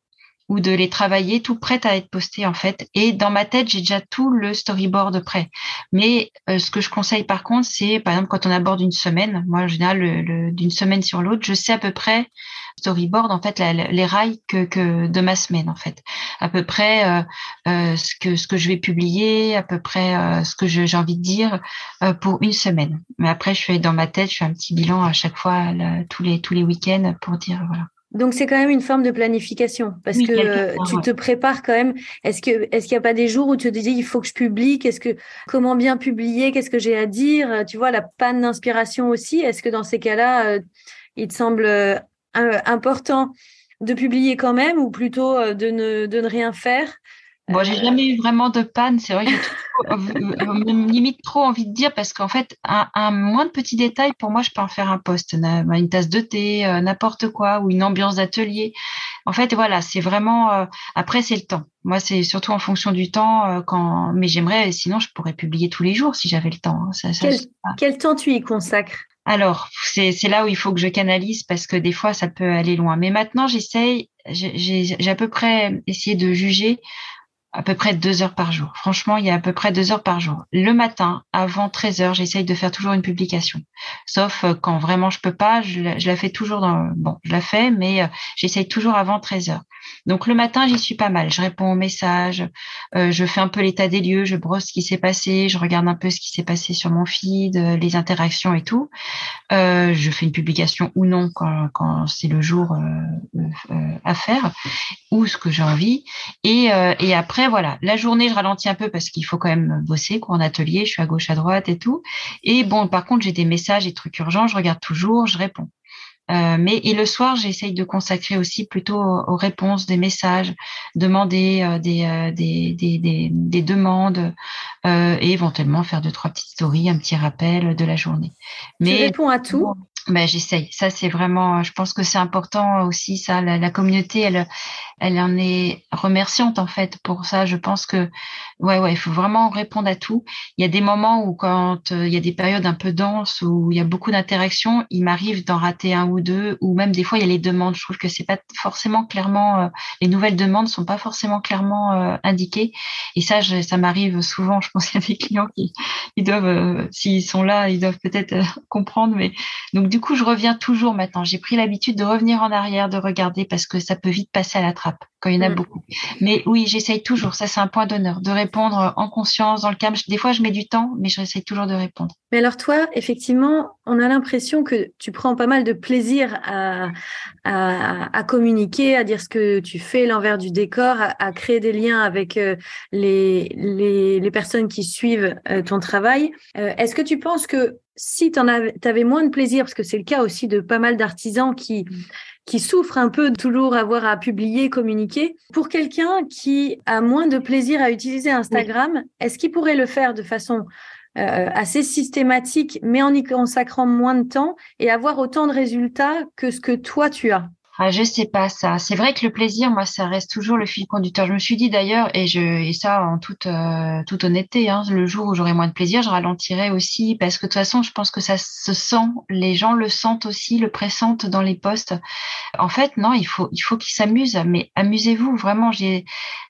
ou de les travailler tout prêt à être posté en fait. Et dans ma tête, j'ai déjà tout le storyboard prêt. Mais euh, ce que je conseille par contre, c'est par exemple quand on aborde une semaine, moi en général d'une semaine sur l'autre, je sais à peu près storyboard en fait les rails que, de ma semaine en fait à peu près euh, euh, ce que ce que je vais publier à peu près ce que j'ai envie de dire pour une semaine mais après je fais dans ma tête je fais un petit bilan à chaque fois tous les tous les week-ends pour dire voilà Donc c'est quand même une forme de planification parce que tu te prépares quand même. Est-ce que est-ce qu'il n'y a pas des jours où tu te dis il faut que je publie? Qu'est-ce que comment bien publier? Qu'est-ce que j'ai à dire? Tu vois la panne d'inspiration aussi. Est-ce que dans ces cas-là, euh, il te semble euh, important de publier quand même ou plutôt euh, de ne de ne rien faire? Bon, j'ai jamais eu vraiment de panne. C'est vrai que j'ai limite trop envie de dire parce qu'en fait, un, un moins de petits détails, pour moi, je peux en faire un poste, une tasse de thé, euh, n'importe quoi, ou une ambiance d'atelier. En fait, voilà, c'est vraiment. Euh, après, c'est le temps. Moi, c'est surtout en fonction du temps. Euh, quand, mais j'aimerais, sinon, je pourrais publier tous les jours si j'avais le temps. Hein. Ça, ça, quel, quel temps tu y consacres? Alors, c'est là où il faut que je canalise parce que des fois, ça peut aller loin. Mais maintenant, j'essaye, j'ai à peu près essayé de juger à peu près deux heures par jour. Franchement, il y a à peu près deux heures par jour. Le matin, avant 13 heures, j'essaye de faire toujours une publication. Sauf euh, quand vraiment je peux pas, je la, fais toujours dans, bon, je la fais, mais euh, j'essaye toujours avant 13 heures. Donc le matin, j'y suis pas mal. Je réponds aux messages, euh, je fais un peu l'état des lieux, je brosse ce qui s'est passé, je regarde un peu ce qui s'est passé sur mon feed, les interactions et tout. je fais une publication ou non quand, quand c'est le jour à faire ou ce que j'ai envie. Et, et après voilà, la journée, je ralentis un peu parce qu'il faut quand même bosser, quoi, en atelier, je suis à gauche, à droite et tout. Et bon, par contre, j'ai des messages et trucs urgents, je regarde toujours, je réponds. Euh, mais et le soir, j'essaye de consacrer aussi plutôt aux, réponses des messages, demander euh, des, euh, des, des, des, des, demandes et éventuellement faire deux trois petites stories, un petit rappel de la journée. Mais tu réponds à tout? Ben, j'essaye. Ça, c'est vraiment, je pense que c'est important aussi, ça. La, la, communauté, elle, elle en est remerciante, en fait, pour ça. Je pense que, ouais, ouais, il faut vraiment répondre à tout. Il y a des moments où, quand euh, il y a des périodes un peu denses, où il y a beaucoup d'interactions, il m'arrive d'en rater un ou deux, ou même des fois, il y a les demandes. Je trouve que c'est pas forcément clairement, euh, les nouvelles demandes sont pas forcément clairement euh, indiquées. Et ça, je, ça m'arrive souvent. Je pense qu'il y a des clients qui, ils doivent, s'ils sont là, ils doivent peut-être comprendre, mais donc, du coup, je reviens toujours maintenant. J'ai pris l'habitude de revenir en arrière, de regarder parce que ça peut vite passer à la trappe quand il y en a mm. beaucoup. Mais oui, j'essaye toujours. Ça, c'est un point d'honneur de répondre en conscience, dans le calme. Des fois, je mets du temps, mais j'essaye toujours de répondre. Mais alors toi, effectivement, on a l'impression que tu prends pas mal de plaisir à, à, communiquer, à dire ce que tu fais, l'envers du décor, à, créer des liens avec euh, les, les, les, personnes qui suivent euh, ton travail. Euh, est-ce que tu penses que si tu avais moins de plaisir, parce que c'est le cas aussi de pas mal d'artisans qui, qui souffrent un peu de toujours avoir à publier, communiquer, pour quelqu'un qui a moins de plaisir à utiliser Instagram, est-ce qu'il pourrait le faire de façon euh, assez systématique, mais en y consacrant moins de temps et avoir autant de résultats que ce que toi tu as ah, je sais pas ça. C'est vrai que le plaisir, moi, ça reste toujours le fil conducteur. Je me suis dit d'ailleurs, et je et ça en toute euh, toute honnêteté, hein, le jour où j'aurai moins de plaisir, je ralentirai aussi parce que de toute façon, je pense que ça se sent. Les gens le sentent aussi, le pressentent dans les posts. En fait, non, il faut il faut qu'ils s'amusent. Mais amusez-vous vraiment.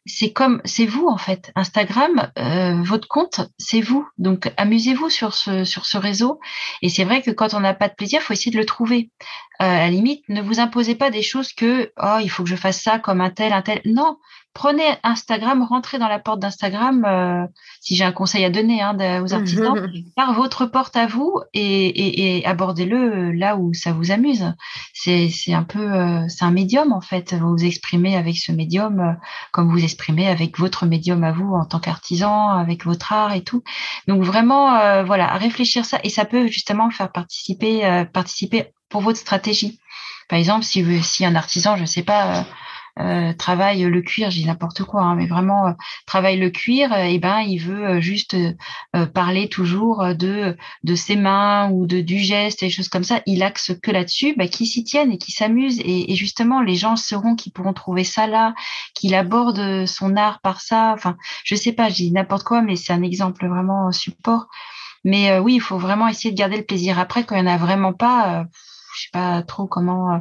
C'est comme c'est vous en fait. Instagram, euh, votre compte, c'est vous. Donc amusez-vous sur ce sur ce réseau. Et c'est vrai que quand on n'a pas de plaisir, faut essayer de le trouver. À la limite, ne vous imposez pas des choses que oh il faut que je fasse ça comme un tel, un tel. Non, prenez Instagram, rentrez dans la porte d'Instagram. Euh, si j'ai un conseil à donner hein, aux artisans, par votre porte à vous et, et, abordez-le là où ça vous amuse. C'est un peu euh, c'est un médium en fait. Vous vous exprimez avec ce médium comme vous exprimez avec votre médium à vous en tant qu'artisan, avec votre art et tout. Donc vraiment voilà, à réfléchir ça et ça peut justement faire participer participer pour votre stratégie. Par exemple, si, si un artisan, je ne sais pas, euh, euh, travaille le cuir, j'ai n'importe quoi, hein, mais vraiment euh, travaille le cuir, et eh ben il veut juste parler toujours de de ses mains ou de du geste et des choses comme ça. Il axe que là-dessus, bah, qui s'y tiennent et qui s'amusent et, et, justement les gens seront qui pourront trouver ça là, qu'il aborde son art par ça. Enfin, je sais pas, dis n'importe quoi, mais c'est un exemple vraiment support. Mais oui, il faut vraiment essayer de garder le plaisir. Après, quand il n'y en a vraiment pas, je sais pas trop comment. Euh,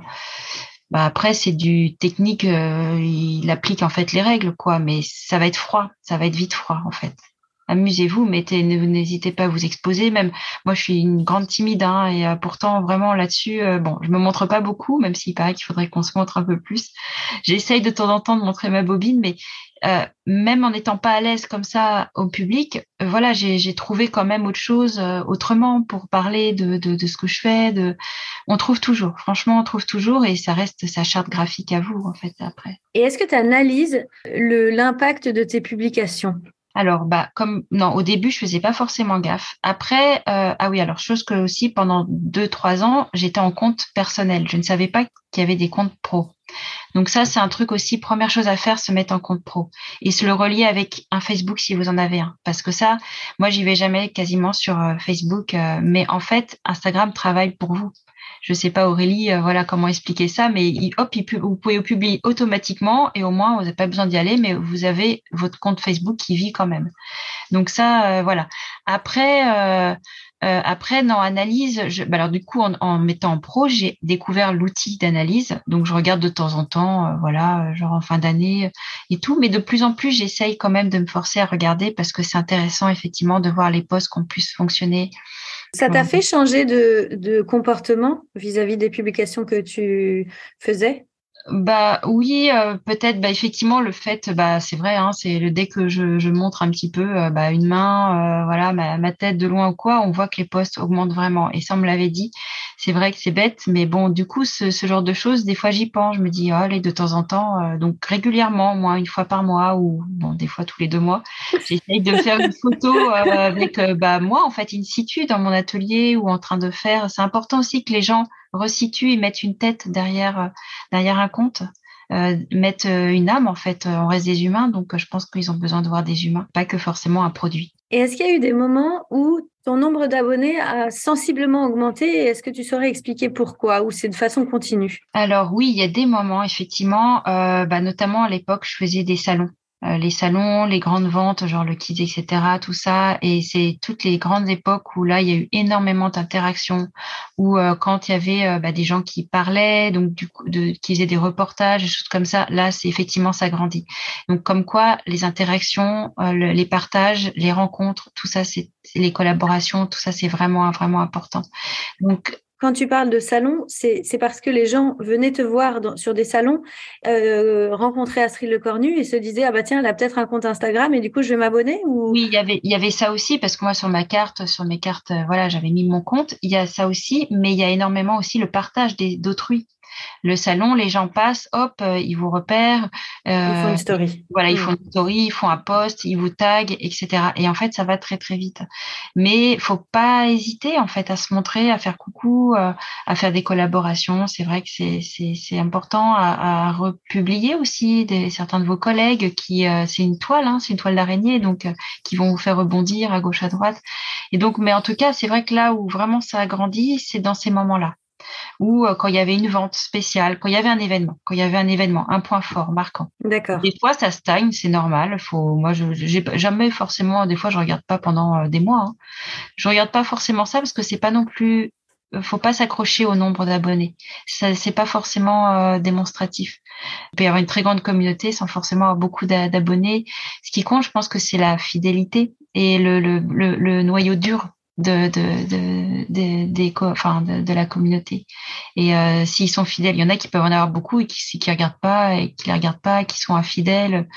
bah après, c'est du technique. Euh, il applique en fait les règles, quoi. Mais ça va être froid. Ça va être vite froid, en fait. Amusez-vous, mettez, n'hésitez pas à vous exposer. Même moi, je suis une grande timide, hein, et euh, pourtant vraiment là-dessus, bon, je me montre pas beaucoup, même s'il paraît qu'il faudrait qu'on se montre un peu plus. J'essaye de temps en temps de montrer ma bobine, mais euh, même en n'étant pas à l'aise comme ça au public, euh, voilà, j'ai trouvé quand même autre chose euh, autrement pour parler de, de, de, ce que je fais. De... On trouve toujours, franchement, on trouve toujours et ça reste sa charte graphique à vous, en fait, après. Et est-ce que tu analyses l'impact de tes publications? Alors, bah, comme non, au début, je faisais pas forcément gaffe. Après, euh, ah oui, alors chose que aussi pendant deux trois ans, j'étais en compte personnel. Je ne savais pas qu'il y avait des comptes pro. Donc ça, c'est un truc aussi. Première chose à faire, se mettre en compte pro et se le relier avec un Facebook si vous en avez un. Parce que ça, moi, j'y vais jamais quasiment sur euh, Facebook, euh, mais en fait, Instagram travaille pour vous je sais pas Aurélie, euh, voilà comment expliquer ça, mais hop, vous pouvez publier automatiquement et au moins vous n'avez pas besoin d'y aller, mais vous avez votre compte Facebook qui vit quand même. Donc ça, euh, voilà. Après, euh, après, dans analyse, je, bah alors du coup, en, mettant en pro, j'ai découvert l'outil d'analyse. Donc, je regarde de temps en temps, voilà, genre en fin d'année et tout. Mais de plus en plus, j'essaye quand même de me forcer à regarder parce que c'est intéressant, effectivement, de voir les posts qu'on puisse fonctionner ça t'a fait changer de, comportement vis-à-vis des publications que tu faisais? Bah oui, euh, peut-être. Bah effectivement, le fait, bah c'est vrai, hein, c'est le dès que je, je montre un petit peu, euh, bah une main, euh, voilà, ma, ma, tête de loin ou quoi, on voit que les postes augmentent vraiment. Et ça, on me l'avait dit. C'est vrai que c'est bête, mais bon, du coup, ce, ce genre de choses, des fois, j'y pense. Je me dis, oh, allez, de temps en temps, donc régulièrement, moins une fois par mois ou bon, des fois tous les deux mois, j'essaye de faire une photo avec bah moi, en fait, in situ dans mon atelier ou en train de faire. C'est important aussi que les gens resituent et mettent une tête derrière, euh, derrière un compte. Euh, mettent euh, une âme en fait. On reste des humains, donc je pense qu'ils ont besoin de voir des humains, pas que forcément un produit. Et est-ce qu'il y a eu des moments où ton nombre d'abonnés a sensiblement augmenté et est-ce que tu saurais expliquer pourquoi ou c'est de façon continue? Alors oui, il y a des moments effectivement, bah, notamment à l'époque, je faisais des salons. Euh, les salons, les grandes ventes, genre le Kids, etc., tout ça. Et c'est toutes les grandes époques où là, il y a eu énormément d'interactions, où euh, quand il y avait euh, bah, des gens qui parlaient, donc du coup, de, qui faisaient des reportages, des choses comme ça, là, c'est effectivement, ça grandit. Donc, comme quoi, les interactions, les partages, les rencontres, tout ça, c'est les collaborations, tout ça, c'est vraiment, vraiment important. Donc, quand tu parles de salon, c'est parce que les gens venaient te voir sur des salons, euh, rencontrer Astrid Lecornu et se disaient ah bah tiens elle a peut-être un compte Instagram et du coup je vais m'abonner ou? Oui il y avait il y avait ça aussi parce que moi sur ma carte sur mes cartes euh, voilà j'avais mis mon compte. Il y a ça aussi mais il y a énormément aussi le partage d'autrui le salon, les gens passent, hop, euh, ils vous repèrent. ils font une story. Voilà, ils mm. font une story, ils font un post, ils vous taguent, etc. Et en fait, ça va très très vite. Mais faut pas hésiter en fait à se montrer, à faire coucou, euh, à faire des collaborations. C'est vrai que c'est important à, à, republier aussi des, certains de vos collègues qui euh, c'est une toile, hein, c'est une toile d'araignée, donc qui vont vous faire rebondir à gauche à droite. Et donc, mais en tout cas, c'est vrai que là où vraiment ça a grandi, c'est dans ces moments-là ou euh, quand il y avait une vente spéciale, quand il y avait un événement, quand il y avait un événement, un point fort marquant. D'accord. Des fois, ça stagne, c'est normal. Faut, moi, je j'ai jamais forcément. Des fois, je regarde pas pendant euh, des mois. Hein. Je regarde pas forcément ça parce que c'est pas non plus. Euh, faut pas s'accrocher au nombre d'abonnés. Ça, c'est pas forcément démonstratif. Il peut y avoir une très grande communauté sans forcément avoir beaucoup d'abonnés. Ce qui compte, je pense que c'est la fidélité et le, le, le noyau dur de, de, de, de, des, enfin, de, la communauté. Et euh, s'ils sont fidèles, il y en a qui peuvent en avoir beaucoup et qui qui regardent pas et qui les regardent pas, qui sont infidèles,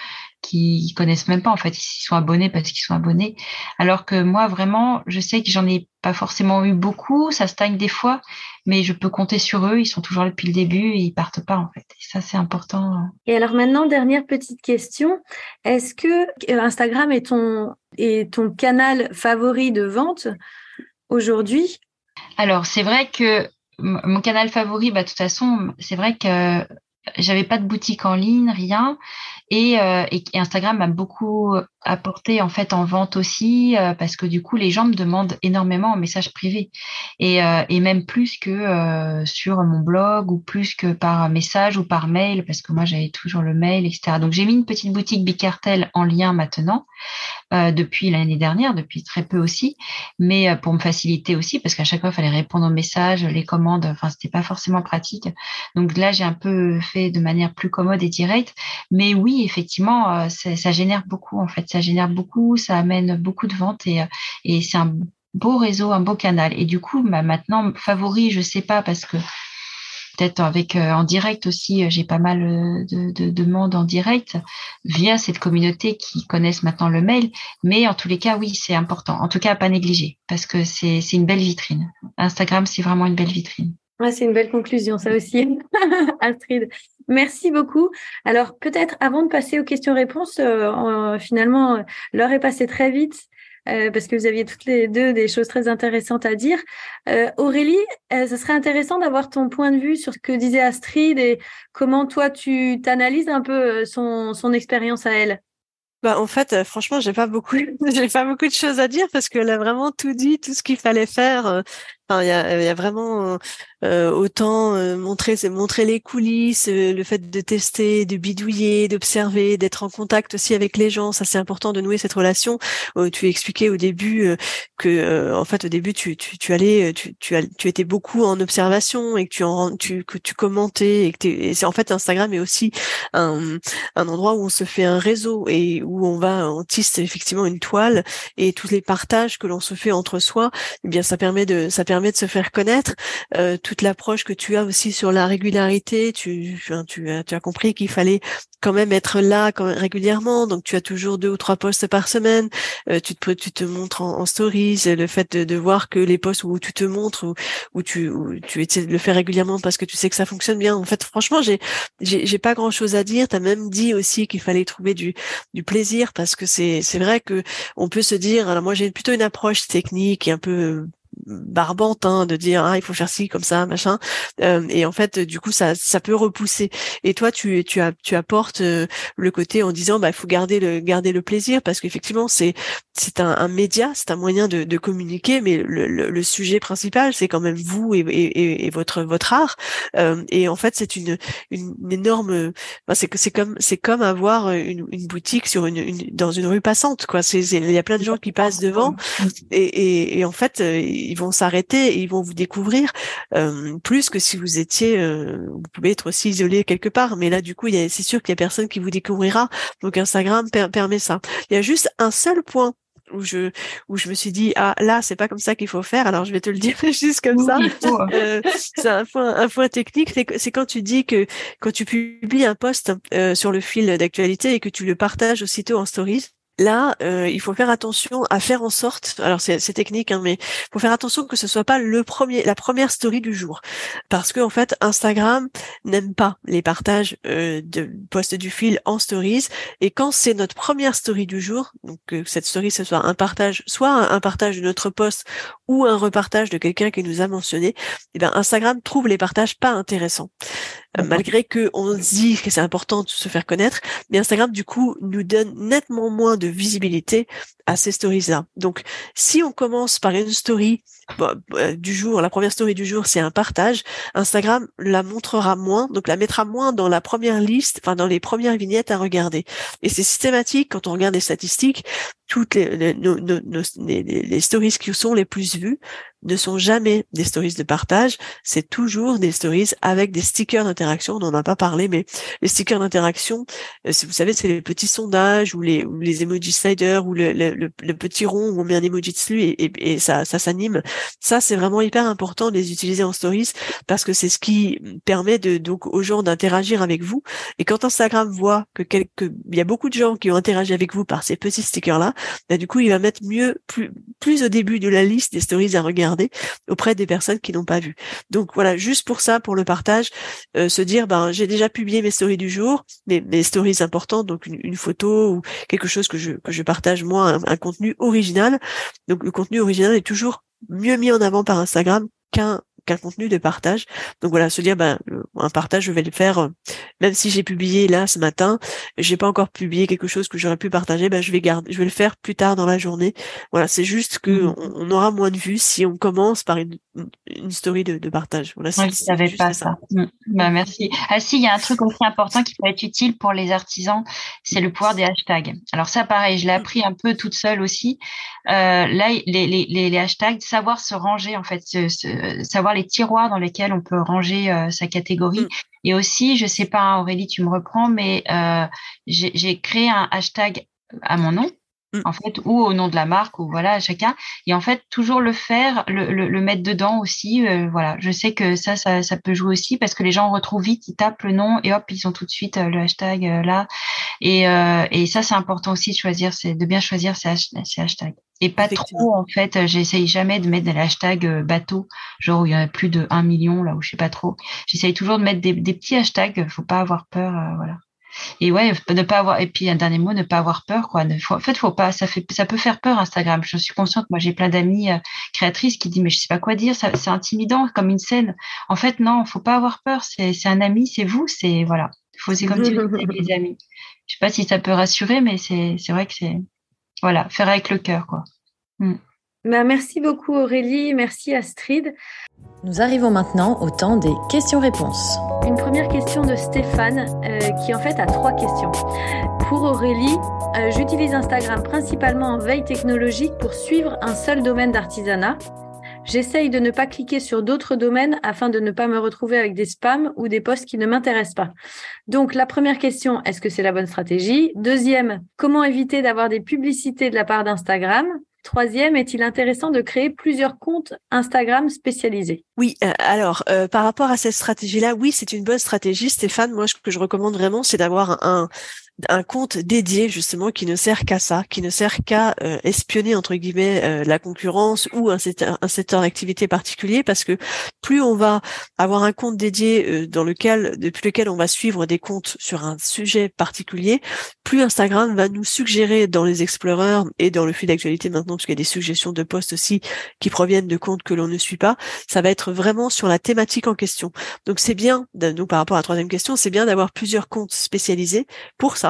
qui connaissent même pas en fait, ils sont abonnés parce qu'ils sont abonnés. Alors que moi vraiment, je sais que j'en ai pas forcément eu beaucoup, ça stagne des fois, mais je peux compter sur eux, ils sont toujours là depuis le début et ils partent pas en fait. Et ça c'est important. Et alors maintenant dernière petite question, est-ce que euh, Instagram est ton est ton canal favori de vente aujourd'hui? Alors c'est vrai que mon canal favori, bah, de toute façon, c'est vrai que j'avais pas de boutique en ligne, rien. Et, euh, et, Instagram m'a beaucoup apporté en fait en vente aussi euh, parce que du coup les gens me demandent énormément en message privé et, euh, et même plus que euh, sur mon blog ou plus que par message ou par mail parce que moi j'avais toujours le mail etc. Donc j'ai mis une petite boutique Bicartel en lien maintenant depuis l'année dernière, depuis très peu aussi, mais pour me faciliter aussi parce qu'à chaque fois il fallait répondre aux messages, les commandes, enfin c'était pas forcément pratique. Donc là j'ai un peu fait de manière plus commode et directe, mais oui effectivement ça génère beaucoup en fait ça génère beaucoup, ça amène beaucoup de ventes et, et c'est un beau réseau, un beau canal. Et du coup, bah, maintenant, favori, je sais pas parce que peut-être avec en direct aussi. J'ai pas mal de, de demandes en direct via cette communauté qui connaissent maintenant le mail. Mais en tous les cas, oui, c'est important. En tout cas, pas négliger parce que c'est une belle vitrine. Instagram, c'est vraiment une belle vitrine. C'est une belle conclusion, ça aussi, Astrid. Merci beaucoup. Alors, peut-être avant de passer aux questions-réponses, euh, finalement, l'heure est passée très vite. Euh, parce que vous aviez toutes les deux des choses très intéressantes à dire. Euh, Aurélie, ce serait intéressant d'avoir ton point de vue sur ce que disait Astrid et comment toi tu t'analyses un peu son, son expérience à elle. Bah, en fait, franchement, j'ai pas beaucoup, j'ai pas beaucoup de choses à dire parce qu'elle a vraiment tout dit, tout ce qu'il fallait faire. Il y a, y a, vraiment euh, autant euh, montrer, montrer les coulisses, euh, le fait de tester, de bidouiller, d'observer, d'être en contact aussi avec les gens. Ça, c'est important de nouer cette relation. tu expliquais au début que, en fait, au début, tu, tu, tu allais, tu, tu, tu étais beaucoup en observation et que tu en, tu, que tu commentais et que c'est en fait Instagram est aussi un, un endroit où on se fait un réseau et où on va, on tisse effectivement une toile et tous les partages que l'on se fait entre soi, eh bien, ça permet de, ça permet permet de se faire connaître. Euh, toute l'approche que tu as aussi sur la régularité, tu, tu, as, compris qu'il fallait quand même être là quand régulièrement. Donc tu as toujours deux ou trois posts par semaine. Euh, tu te tu te montres en, stories. Le fait de, de, voir que les posts où tu te montres où, où tu où tu essaies de le faire régulièrement parce que tu sais que ça fonctionne bien. En fait, franchement, j'ai j'ai pas grand chose à dire. Tu as même dit aussi qu'il fallait trouver du du plaisir parce que c'est c'est vrai que on peut se dire. Alors moi j'ai plutôt une approche technique et un peu barbante hein, de dire ah il faut faire ci comme ça machin. Euh, et en fait du coup ça ça peut repousser. Et toi tu tu as tu apportes euh, le côté en disant bah il faut garder le garder le plaisir parce qu'effectivement c'est c'est un, un, média c'est un moyen de, de communiquer mais le, le, sujet principal c'est quand même vous et, et, et votre votre art. Euh, et en fait c'est une, une, énorme c'est que c'est comme c'est comme avoir une, une boutique sur une, une, dans une rue passante quoi. C'est il y a plein de gens qui passent devant et, et, et en fait ils vont s'arrêter et ils vont vous découvrir euh, plus que si vous étiez, euh, vous pouvez être aussi isolé quelque part. Mais là, du coup, c'est sûr qu'il y a personne qui vous découvrira. Donc Instagram permet ça. Il y a juste un seul point où je où je me suis dit ah là c'est pas comme ça qu'il faut faire alors je vais te le dire juste comme ça euh, c'est un point un point technique c'est quand tu dis que quand tu publies un post sur le fil d'actualité et que tu le partages aussitôt en stories là, euh, il faut faire attention à faire en sorte, alors c'est technique, hein, mais il faut faire attention que ce soit pas le premier, la première story du jour, parce que en fait, Instagram n'aime pas les partages euh, de posts du fil en stories, et quand c'est notre première story du jour, donc que cette story ce soit un partage, soit un partage de notre post ou un repartage de quelqu'un qui nous a mentionné, eh ben Instagram trouve les partages pas intéressants. Euh, malgré que on dit que c'est important de se faire connaître, mais Instagram du coup nous donne nettement moins de visibilité à ces stories-là. Donc, si on commence par une story euh, du jour, la première story du jour, c'est un partage, Instagram la montrera moins, donc la mettra moins dans la première liste, enfin dans les premières vignettes à regarder. Et c'est systématique quand on regarde les statistiques, toutes les, les, les, les stories qui sont les plus vues ne sont jamais des stories de partage, c'est toujours des stories avec des stickers d'interaction. On n'en a pas parlé, mais les stickers d'interaction, euh, vous savez, c'est les petits sondages ou les, ou les emojis sliders ou le, le, petit rond où on met un emoji dessus et, et, ça, ça s'anime. Ça, c'est vraiment hyper important de les utiliser en stories parce que c'est ce qui permet de, donc aux gens d'interagir avec vous. Et quand Instagram voit que quelques, il y a beaucoup de gens qui ont interagi avec vous par ces petits stickers-là, bah, du coup, il va mettre mieux, plus, plus au début de la liste des stories à regarder auprès des personnes qui n'ont pas vu. Donc voilà, juste pour ça, pour le partage, euh, se dire, ben, j'ai déjà publié mes stories du jour, mes, mes stories importantes, donc une, une, photo ou quelque chose que je, que je partage moi, un, contenu original. Donc le contenu original est toujours mieux mis en avant par Instagram qu'un qu'un contenu de partage. Donc voilà, se dire ben un partage, je vais le faire euh, même si j'ai publié là ce matin, j'ai pas encore publié quelque chose que j'aurais pu partager, ben je vais garder, je vais le faire plus tard dans la journée. Voilà, c'est juste que mmh. on, aura moins de vues si on commence par une, une story de, de partage. Voilà, je savais pas ça. Mmh. Ben, merci. Ah si, il y a un truc aussi important qui peut être utile pour les artisans, c'est le pouvoir des hashtags. Alors ça, pareil, je l'ai appris un peu toute seule aussi. Euh, là, les, les, les, hashtags, savoir se ranger en fait, savoir les tiroirs dans lesquels on peut ranger euh, sa catégorie. Mm. Et aussi, je sais pas, Aurélie, tu me reprends, mais euh, j'ai créé un hashtag à mon nom mm. en fait, ou au nom de la marque, ou voilà, chacun. Et en fait, toujours le faire, le, le, mettre dedans aussi. Euh, voilà, je sais que ça, ça, ça, peut jouer aussi parce que les gens retrouvent vite, ils tapent le nom et hop, ils ont tout de suite le hashtag là. Et, et ça, c'est important aussi de choisir, c'est de bien choisir ces, ces hashtags. Et pas trop, en fait, j'essaye jamais de mettre des hashtags bateau, genre où il y en a plus de 1 million, là où je sais pas trop. J'essaye toujours de mettre des, des petits hashtags, faut pas avoir peur, voilà. Et ouais, ne pas avoir et puis un dernier mot, ne pas avoir peur quoi. en fait, faut pas ça fait ça peut faire peur Instagram. Je suis consciente, moi j'ai plein d'amis euh, créatrices qui disent mais je sais pas quoi dire, c'est intimidant comme une scène. En fait non, faut pas avoir peur, c'est c'est un ami, c'est vous, c'est voilà. Faut c'est comme tu les amis. Je sais pas si ça peut rassurer mais c'est c'est vrai que c'est voilà, faire avec le cœur quoi. Mm. Bah, merci beaucoup Aurélie, merci Astrid. Nous arrivons maintenant au temps des questions-réponses. Une première question de Stéphane euh, qui en fait a trois questions. Pour Aurélie, euh, j'utilise Instagram principalement en veille technologique pour suivre un seul domaine d'artisanat. J'essaye de ne pas cliquer sur d'autres domaines afin de ne pas me retrouver avec des spams ou des posts qui ne m'intéressent pas. Donc la première question, est-ce que c'est la bonne stratégie? Deuxième, comment éviter d'avoir des publicités de la part d'Instagram? Troisième, est-il intéressant de créer plusieurs comptes Instagram spécialisés? Oui, euh, alors euh, par rapport à cette stratégie-là, oui, c'est une bonne stratégie, Stéphane. Moi, ce que je recommande vraiment, c'est d'avoir un, un compte dédié justement qui ne sert qu'à ça, qui ne sert qu'à euh, espionner entre guillemets euh, la concurrence ou un secteur, un secteur d'activité particulier, parce que plus on va avoir un compte dédié euh, dans lequel depuis lequel on va suivre des comptes sur un sujet particulier, plus Instagram va nous suggérer dans les explorers et dans le fil d'actualité maintenant, parce qu'il y a des suggestions de posts aussi qui proviennent de comptes que l'on ne suit pas, ça va être vraiment sur la thématique en question. Donc c'est bien, donc par rapport à la troisième question, c'est bien d'avoir plusieurs comptes spécialisés pour ça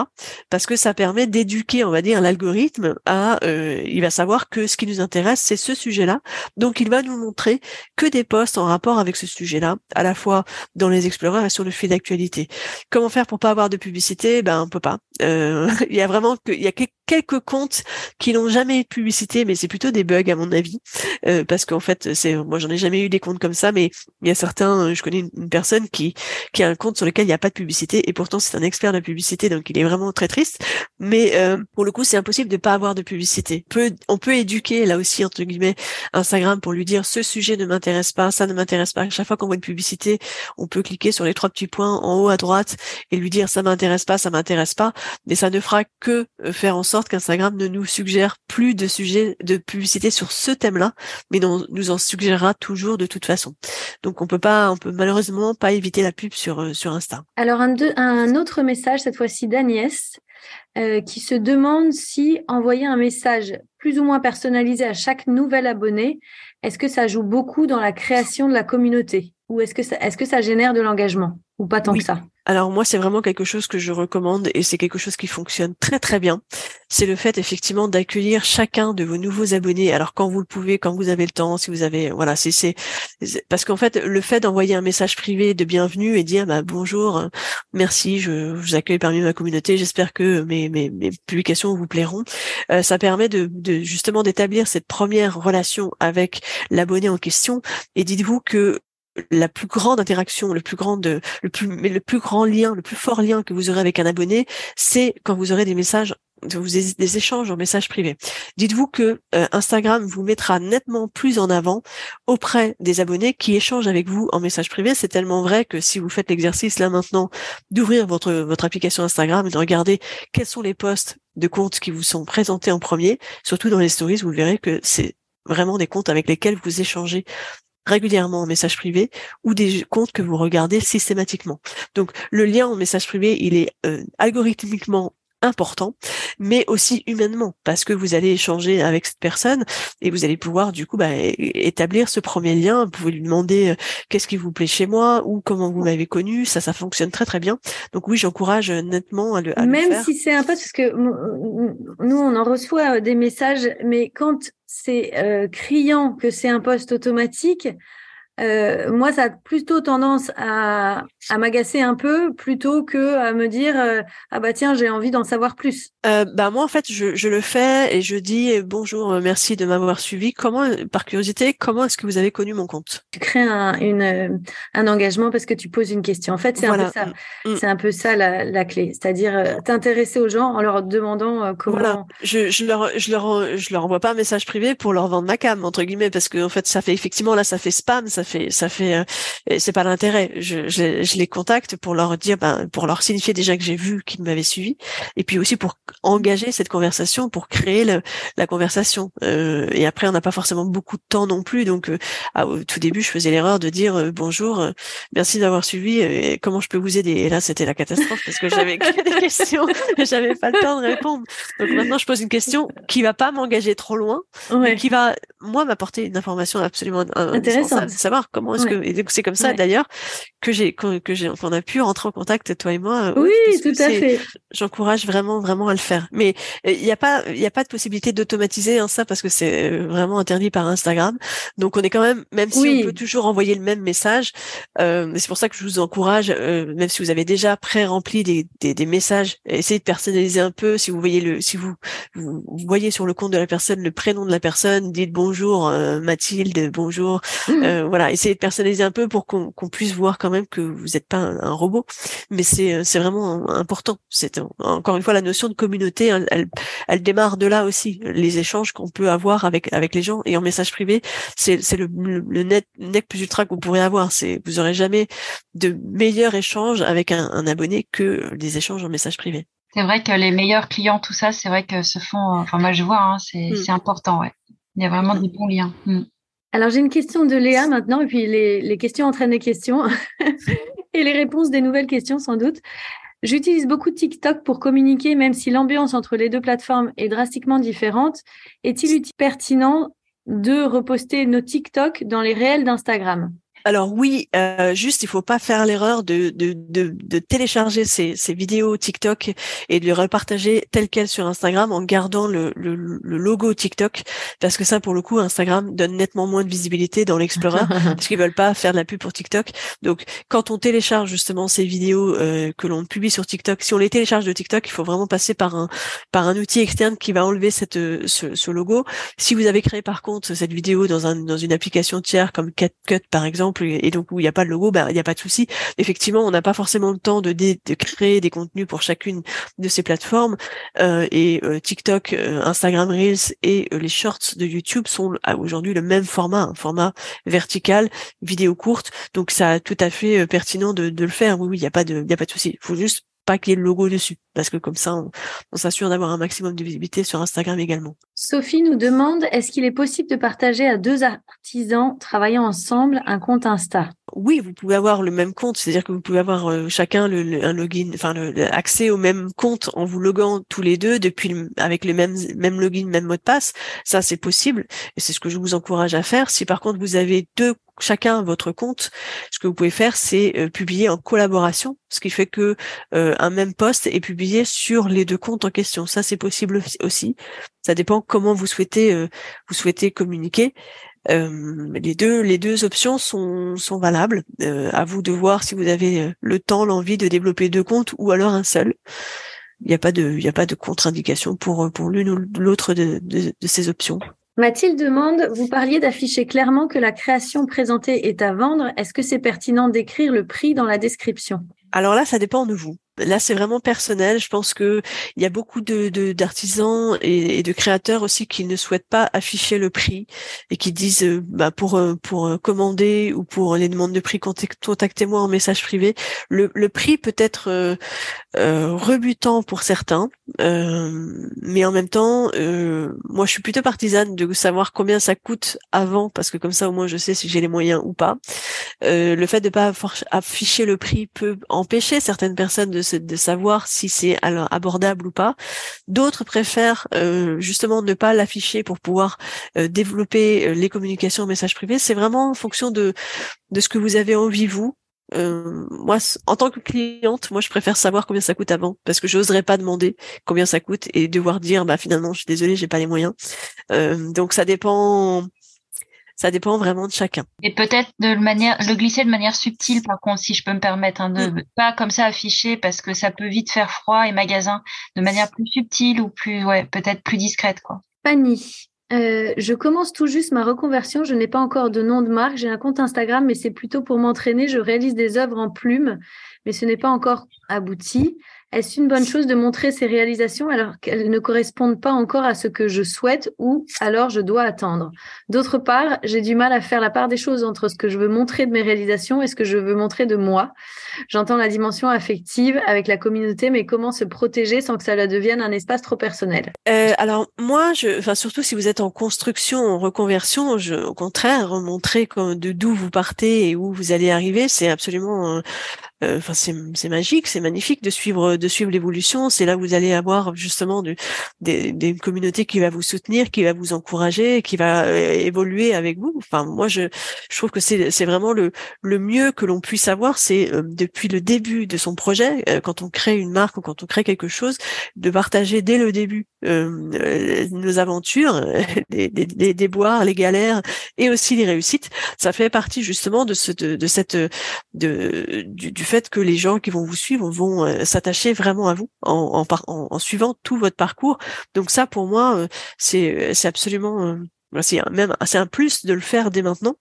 parce que ça permet d'éduquer, on va dire, l'algorithme à, euh, il va savoir que ce qui nous intéresse, c'est ce sujet-là. Donc, il va nous montrer que des posts en rapport avec ce sujet-là, à la fois dans les explorers et sur le fil d'actualité. Comment faire pour pas avoir de publicité? Ben, on peut pas. Euh, il y a vraiment que, il y a quelques comptes qui n'ont jamais de publicité, mais c'est plutôt des bugs à mon avis, euh, parce qu'en fait, c'est, moi, j'en ai jamais eu des comptes comme ça, mais il y a certains, je connais une, personne qui qui a un compte sur lequel il n'y a pas de publicité, et pourtant c'est un expert de la publicité, donc il est vraiment très triste. Mais euh, pour le coup, c'est impossible de pas avoir de publicité. On peut, on peut éduquer là aussi entre guillemets Instagram pour lui dire ce sujet ne m'intéresse pas, ça ne m'intéresse pas. chaque fois qu'on voit une publicité, on peut cliquer sur les trois petits points en haut à droite et lui dire ça m'intéresse pas, ça m'intéresse pas. Mais ça ne fera que euh, faire en sorte qu'Instagram ne nous suggère plus de sujets de publicité sur ce thème-là, mais non, nous en suggérera toujours de toute façon. Donc on peut pas, on peut malheureusement pas éviter la pub sur euh, sur Insta. Alors un, un autre message cette fois-ci d'Annie euh, qui se demande si envoyer un message plus ou moins personnalisé à chaque nouvel abonné, est-ce que ça joue beaucoup dans la création de la communauté? Ou est-ce que ça, est-ce que ça génère de l'engagement? Ou pas tant que ça? Alors moi, c'est vraiment quelque chose que je recommande et c'est quelque chose qui fonctionne très très bien. C'est le fait effectivement d'accueillir chacun de vos nouveaux abonnés. Alors quand vous le pouvez, quand vous avez le temps, si vous avez voilà, c'est parce qu'en fait le fait d'envoyer un message privé de bienvenue et dire bah bonjour, merci, je, vous accueille parmi ma communauté, j'espère que mes, publications vous plairont. Euh, ça permet de justement d'établir cette première relation avec l'abonné en question. Et dites-vous que la plus grande interaction, le plus grand, le plus, mais le plus grand lien, le plus fort lien que vous aurez avec un abonné, c'est quand vous aurez des messages, des échanges en messages privés. Dites-vous que euh, Instagram vous mettra nettement plus en avant auprès des abonnés qui échangent avec vous en message privé. C'est tellement vrai que si vous faites l'exercice là maintenant d'ouvrir votre votre application Instagram et de regarder quels sont les posts de comptes qui vous sont présentés en premier, surtout dans les stories, vous verrez que c'est vraiment des comptes avec lesquels vous échangez régulièrement en message privé ou des comptes que vous regardez systématiquement. Donc le lien en message privé, il est euh, algorithmiquement important, mais aussi humainement, parce que vous allez échanger avec cette personne et vous allez pouvoir du coup bah, établir ce premier lien. Vous pouvez lui demander euh, qu'est-ce qui vous plaît chez moi ou comment vous m'avez connu. Ça, ça fonctionne très très bien. Donc oui, j'encourage nettement à le, à Même le faire. si c'est un peu parce que nous, on en reçoit euh, des messages, mais quand c'est euh, criant que c'est un poste automatique, euh, moi, ça a plutôt tendance à, à m'agacer un peu plutôt que à me dire euh, ah bah tiens j'ai envie d'en savoir plus. Euh, bah moi en fait je, je, le fais et je dis bonjour merci de m'avoir suivi. Comment par curiosité comment est-ce que vous avez connu mon compte? Tu crées un, une, un engagement parce que tu poses une question. En fait c'est un peu ça. Mm, mm. C'est un peu ça la, la clé, c'est-à-dire t'intéresser aux gens en leur demandant comment. Voilà. Je, je leur je leur je leur envoie pas un message privé pour leur vendre ma cam entre guillemets parce que en fait ça fait effectivement là ça fait spam ça fait ça fait c'est pas l'intérêt. Je, je, je les contacte pour leur dire, ben, pour leur signifier déjà que j'ai vu qu'ils m'avaient suivi, et puis aussi pour engager cette conversation, pour créer le, la conversation. Euh, et après, on n'a pas forcément beaucoup de temps non plus, donc euh, au tout début, je faisais l'erreur de dire euh, bonjour, euh, merci d'avoir suivi, comment je peux vous aider? Et là, c'était la catastrophe parce que j'avais des questions, j'avais pas le temps de répondre. Donc maintenant, je pose une question qui va pas m'engager trop loin, mais qui va moi m'apporter une information absolument intéressante, savoir comment est-ce que. Et donc c'est comme ça d'ailleurs que j'ai que j'ai qu'on a pu rentrer en contact toi et moi. Oui, tout à fait. J'encourage vraiment vraiment à le faire. Mais euh, il n'y a pas il y a pas de possibilité d'automatiser hein, ça parce que c'est euh, vraiment interdit par Instagram. Donc on est quand même même si on peut toujours envoyer le même message. Euh, c'est pour ça que je vous encourage euh, même si vous avez déjà pré-rempli des, des, des, messages, essayez de personnaliser un peu. Si vous voyez le si vous, vous, voyez sur le compte de la personne le prénom de la personne, dites bonjour Mathilde, bonjour. Mmh. voilà, essayez de personnaliser un peu pour qu'on puisse voir quand même que vous n'êtes pas un, robot, mais c'est euh, c'est vraiment important. C'est encore une fois la notion de communauté, elle, elle, démarre de là aussi. Les échanges qu'on peut avoir avec avec les gens et en message privé, c'est le, le net plus ultra que vous pourrez avoir. C'est vous aurez jamais de meilleurs échanges avec un, un abonné que des échanges en message privé. C'est vrai que les meilleurs clients, tout ça, c'est vrai que se font. Enfin, moi, je vois, hein, c'est mm. c'est important, ouais. Il y a vraiment des bons liens. Mm. Alors j'ai une question de Léa maintenant, et puis les, les questions entraînent les questions. et les réponses des nouvelles questions sans doute. J'utilise beaucoup TikTok pour communiquer, même si l'ambiance entre les deux plateformes est drastiquement différente. Est-il pertinent de reposter nos TikTok dans les réels d'Instagram? Alors oui, euh, juste il faut pas faire l'erreur de, de, de, de télécharger ces, ces, vidéos TikTok et de les repartager telles quelles sur Instagram en gardant le, le, le, logo TikTok parce que ça pour le coup Instagram donne nettement moins de visibilité dans l'Explorer parce qu'ils veulent pas faire de la pub pour TikTok. Donc quand on télécharge justement ces vidéos euh, que l'on publie sur TikTok, si on les télécharge de TikTok, il faut vraiment passer par un par un outil externe qui va enlever cette ce, ce logo. Si vous avez créé par contre cette vidéo dans un dans une application tiers comme CapCut par exemple et donc où il n'y a pas de logo, bah, il n'y a pas de souci. Effectivement, on n'a pas forcément le temps de, créer des contenus pour chacune de ces plateformes. Euh, et euh, TikTok, euh, Instagram Reels et les Shorts de YouTube sont aujourd'hui le même format, un format vertical, vidéo courte. Donc ça a tout à fait pertinent de, le faire. Oui, oui, il n'y a pas de, y a pas de souci. Il faut juste pas qu'il y ait le logo dessus, parce que comme ça, on, on s'assure d'avoir un maximum de visibilité sur Instagram également. Sophie nous demande, est-ce qu'il est possible de partager à deux artisans travaillant ensemble un compte Insta? Oui, vous pouvez avoir le même compte, c'est-à-dire que vous pouvez avoir euh, chacun un login, enfin accès au même compte en vous loguant tous les deux depuis avec le même même login, même mot de passe. Ça, c'est possible, et c'est ce que je vous encourage à faire. Si par contre vous avez deux chacun votre compte, ce que vous pouvez faire, c'est euh, publier en collaboration, ce qui fait que euh, un même poste est publié sur les deux comptes en question. Ça, c'est possible aussi. Ça dépend comment vous souhaitez vous souhaitez communiquer. Les deux les deux options sont sont valables. à vous de voir si vous avez le temps, l'envie de développer deux comptes ou alors un seul. Il n'y a pas de il a pas de contre-indication pour pour l'une ou l'autre de, de ces options. Mathilde demande, vous parliez d'afficher clairement que la création présentée est à vendre. Est-ce que c'est pertinent d'écrire le prix dans la description? Alors là, ça dépend de vous. Là, c'est vraiment personnel. Je pense que il y a beaucoup de d'artisans et, de créateurs aussi qui ne souhaitent pas afficher le prix et qui disent euh, bah, pour euh, euh, commander ou pour les demandes de prix contactez-moi en message privé. Le, prix peut être rebutant pour certains, mais en même temps, moi, je suis plutôt partisane de savoir combien ça coûte avant parce que comme ça, au moins, je sais si j'ai les moyens ou pas. le fait de pas afficher le prix peut empêcher certaines personnes de savoir si c'est abordable ou pas. D'autres préfèrent euh, justement ne pas l'afficher pour pouvoir euh, développer euh, les communications en message privé. C'est vraiment en fonction de de ce que vous avez envie vous. moi, en tant que cliente, moi, je préfère savoir combien ça coûte avant, parce que j'oserais pas demander combien ça coûte et devoir dire, bah finalement, je suis désolée, j'ai pas les moyens. donc, ça dépend Ça dépend vraiment de chacun. Et peut-être de manière, le glisser de manière subtile, par contre, si je peux me permettre, hein, de mm. pas comme ça afficher parce que ça peut vite faire froid et magasin, de manière plus subtile ou plus, ouais, peut-être plus discrète, quoi. Fanny, euh, je commence tout juste ma reconversion. Je n'ai pas encore de nom de marque. J'ai un compte Instagram, mais c'est plutôt pour m'entraîner. Je réalise des œuvres en plumes, mais ce n'est pas encore abouti. Est-ce une bonne chose de montrer ces réalisations alors qu'elles ne correspondent pas encore à ce que je souhaite ou alors je dois attendre? D'autre part, j'ai du mal à faire la part des choses entre ce que je veux montrer de mes réalisations et ce que je veux montrer de moi. J'entends la dimension affective avec la communauté, mais comment se protéger sans que ça devienne un espace trop personnel? Euh, Alors moi, je, enfin surtout si vous êtes en construction, en reconversion, au contraire, montrer de d'où vous partez et où vous allez arriver, c'est absolument euh, enfin c'est magique, c'est magnifique de suivre de suivre l'évolution. C'est là où vous allez avoir justement du, des, des communautés qui va vous soutenir, qui va vous encourager, qui va euh, évoluer avec vous. Enfin moi je je trouve que c'est c'est vraiment le le mieux que l'on puisse avoir, c'est euh, depuis le début de son projet, quand on crée une marque ou quand on crée quelque chose, de partager dès le début nos aventures, des, des, des déboires, les galères et aussi les réussites. Ça fait partie justement de ce de, de cette de du, du fait que les gens qui vont vous suivre vont euh, s'attacher vraiment à vous en, en, en, suivant tout votre parcours. Donc ça, pour moi, euh, c'est c'est absolument euh, c'est un plus de le faire dès maintenant,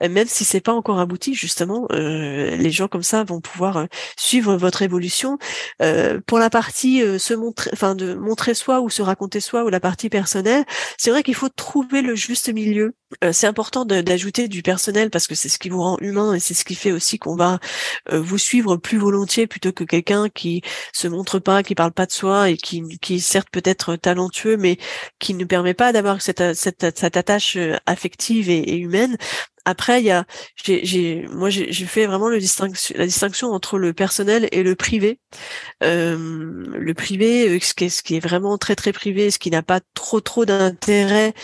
même si c'est pas encore abouti. Justement, euh, les gens comme ça vont pouvoir euh, suivre votre évolution. Euh, pour la partie se montrer, enfin de montrer soi ou se raconter soi ou la partie personnelle, c'est vrai qu'il faut trouver le juste milieu. c'est important d'ajouter du personnel parce que c'est ce qui vous rend humain et c'est ce qui fait aussi qu'on va vous suivre plus volontiers plutôt que quelqu'un qui se montre pas, qui parle pas de soi et qui, qui certes peut-être talentueux mais qui ne permet pas d'avoir cette, cette, cette attache euh, affective et, humaine. Après, il y a, j'ai, moi, j'ai fait vraiment le distinction, la distinction entre le personnel et le privé. Euh, le privé, euh, ce qui, est, ce qui est vraiment très très privé, ce qui n'a pas trop trop d'intérêt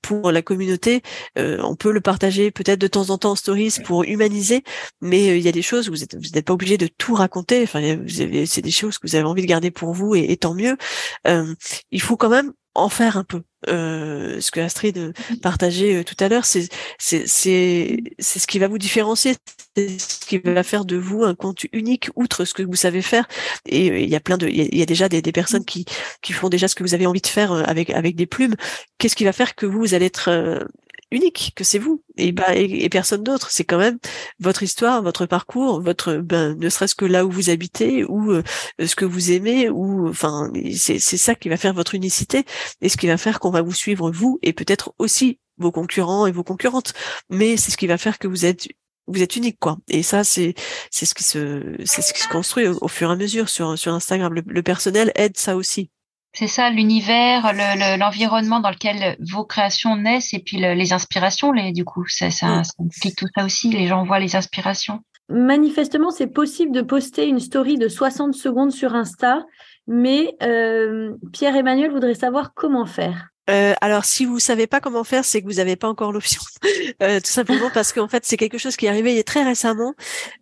pour la communauté, on peut le partager peut-être de temps en temps en stories pour humaniser, mais il y a des choses où vous n'êtes vous n'êtes pas obligé de tout raconter. Enfin, c'est des choses que vous avez envie de garder pour vous et, et tant mieux. il faut quand même en faire un peu. Euh, ce que Astrid euh, partageait euh, tout à l'heure, c'est c'est ce qui va vous différencier, c'est ce qui va faire de vous un compte unique outre ce que vous savez faire. Et il y a plein de, il y, a déjà des, des personnes qui qui font déjà ce que vous avez envie de faire avec avec des plumes. Qu'est-ce qui va faire que vous, vous allez être unique, que c'est vous et, bah, et, personne d'autre. C'est quand même votre histoire, votre parcours, votre ben, ne serait-ce que là où vous habitez ou euh, ce que vous aimez ou enfin c'est ça qui va faire votre unicité et ce qui va faire qu'on va vous suivre vous et peut-être aussi vos concurrents et vos concurrentes. Mais c'est ce qui va faire que vous êtes vous êtes unique quoi et ça c'est c'est ce qui se c'est ce qui se construit au, fur et à mesure sur sur Instagram le personnel aide ça aussi c'est ça, l'univers, l'environnement dans lequel vos créations naissent et puis les inspirations, les, du coup, ça, ça, ça implique tout ça aussi. Les gens voient les inspirations. Manifestement, c'est possible de poster une story de 60 secondes sur Insta, mais euh, Pierre-Emmanuel voudrait savoir comment faire. Euh, alors, si vous savez pas comment faire, c'est que vous n'avez pas encore l'option, euh, tout simplement parce qu'en fait, c'est quelque chose qui est arrivé très récemment,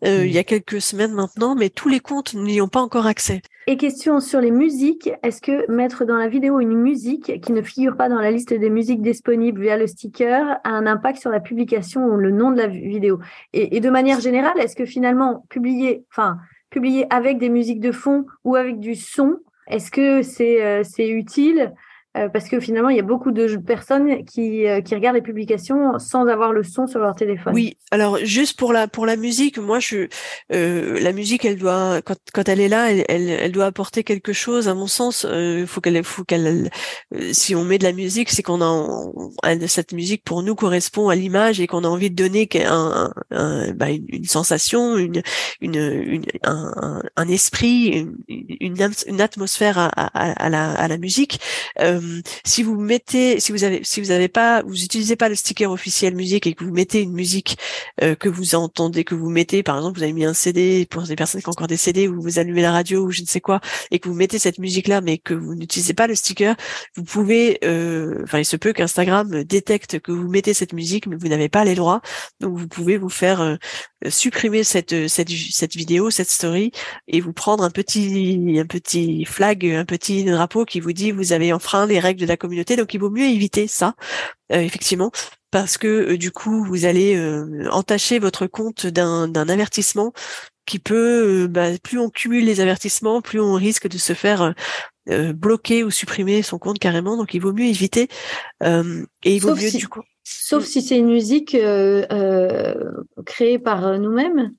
euh, il y a quelques semaines maintenant, mais tous les comptes n'y ont pas encore accès. Et question sur les musiques, est-ce que mettre dans la vidéo une musique qui ne figure pas dans la liste des musiques disponibles via le sticker a un impact sur la publication ou le nom de la vidéo? Et, et de manière générale, est-ce que finalement publier, enfin publier avec des musiques de fond ou avec du son, est-ce que c'est c'est utile? Euh, parce que finalement, il y a beaucoup de personnes qui, euh, qui regardent les publications sans avoir le son sur leur téléphone. Oui, alors juste pour la pour la musique, moi je euh, la musique, elle doit quand, quand elle est là, elle, elle, doit apporter quelque chose. À mon sens, il faut qu'elle faut qu'elle si on met de la musique, c'est qu'on a cette musique pour nous correspond à l'image et qu'on a envie de donner un, un, bah, une, sensation, une une, une un, un, esprit, une, une, atmosphère à, à, à, la à la musique. Euh, si vous mettez, si vous avez, si vous avez pas, vous utilisez pas le sticker officiel musique et que vous mettez une musique euh, que vous entendez, que vous mettez, par exemple, vous avez mis un CD pour des personnes qui ont encore des CD ou vous allumez la radio ou je ne sais quoi et que vous mettez cette musique là, mais que vous n'utilisez pas le sticker, vous pouvez, euh, enfin, il se peut qu'Instagram détecte que vous mettez cette musique, mais vous n'avez pas les droits, donc vous pouvez vous faire supprimer cette, cette, cette vidéo, cette story, et vous prendre un petit, un petit flag, un petit drapeau qui vous dit vous avez enfreint les règles de la communauté. Donc, il vaut mieux éviter ça, effectivement, parce que du coup, vous allez entacher votre compte d'un avertissement qui peut, bah, plus on cumule les avertissements, plus on risque de se faire euh, bloquer ou supprimer son compte carrément. Donc il vaut mieux éviter. Euh, et il vaut mieux du coup. Sauf si c'est une musique euh, créée par nous-mêmes,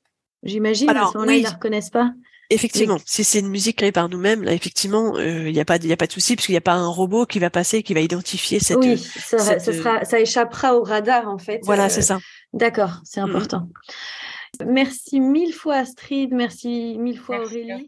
j'imagine. À ce moment-là, ils ne la reconnaissent pas. Effectivement, si c'est une musique créée par nous-mêmes, là effectivement, il n'y a pas, il a pas de souci puisqu'il n'y a pas un robot qui va passer, qui va identifier cette. Oui, ça, sera, ça échappera au radar en fait. Voilà, c'est ça. D'accord, c'est important. Merci mille fois Astrid, merci mille fois Aurélie.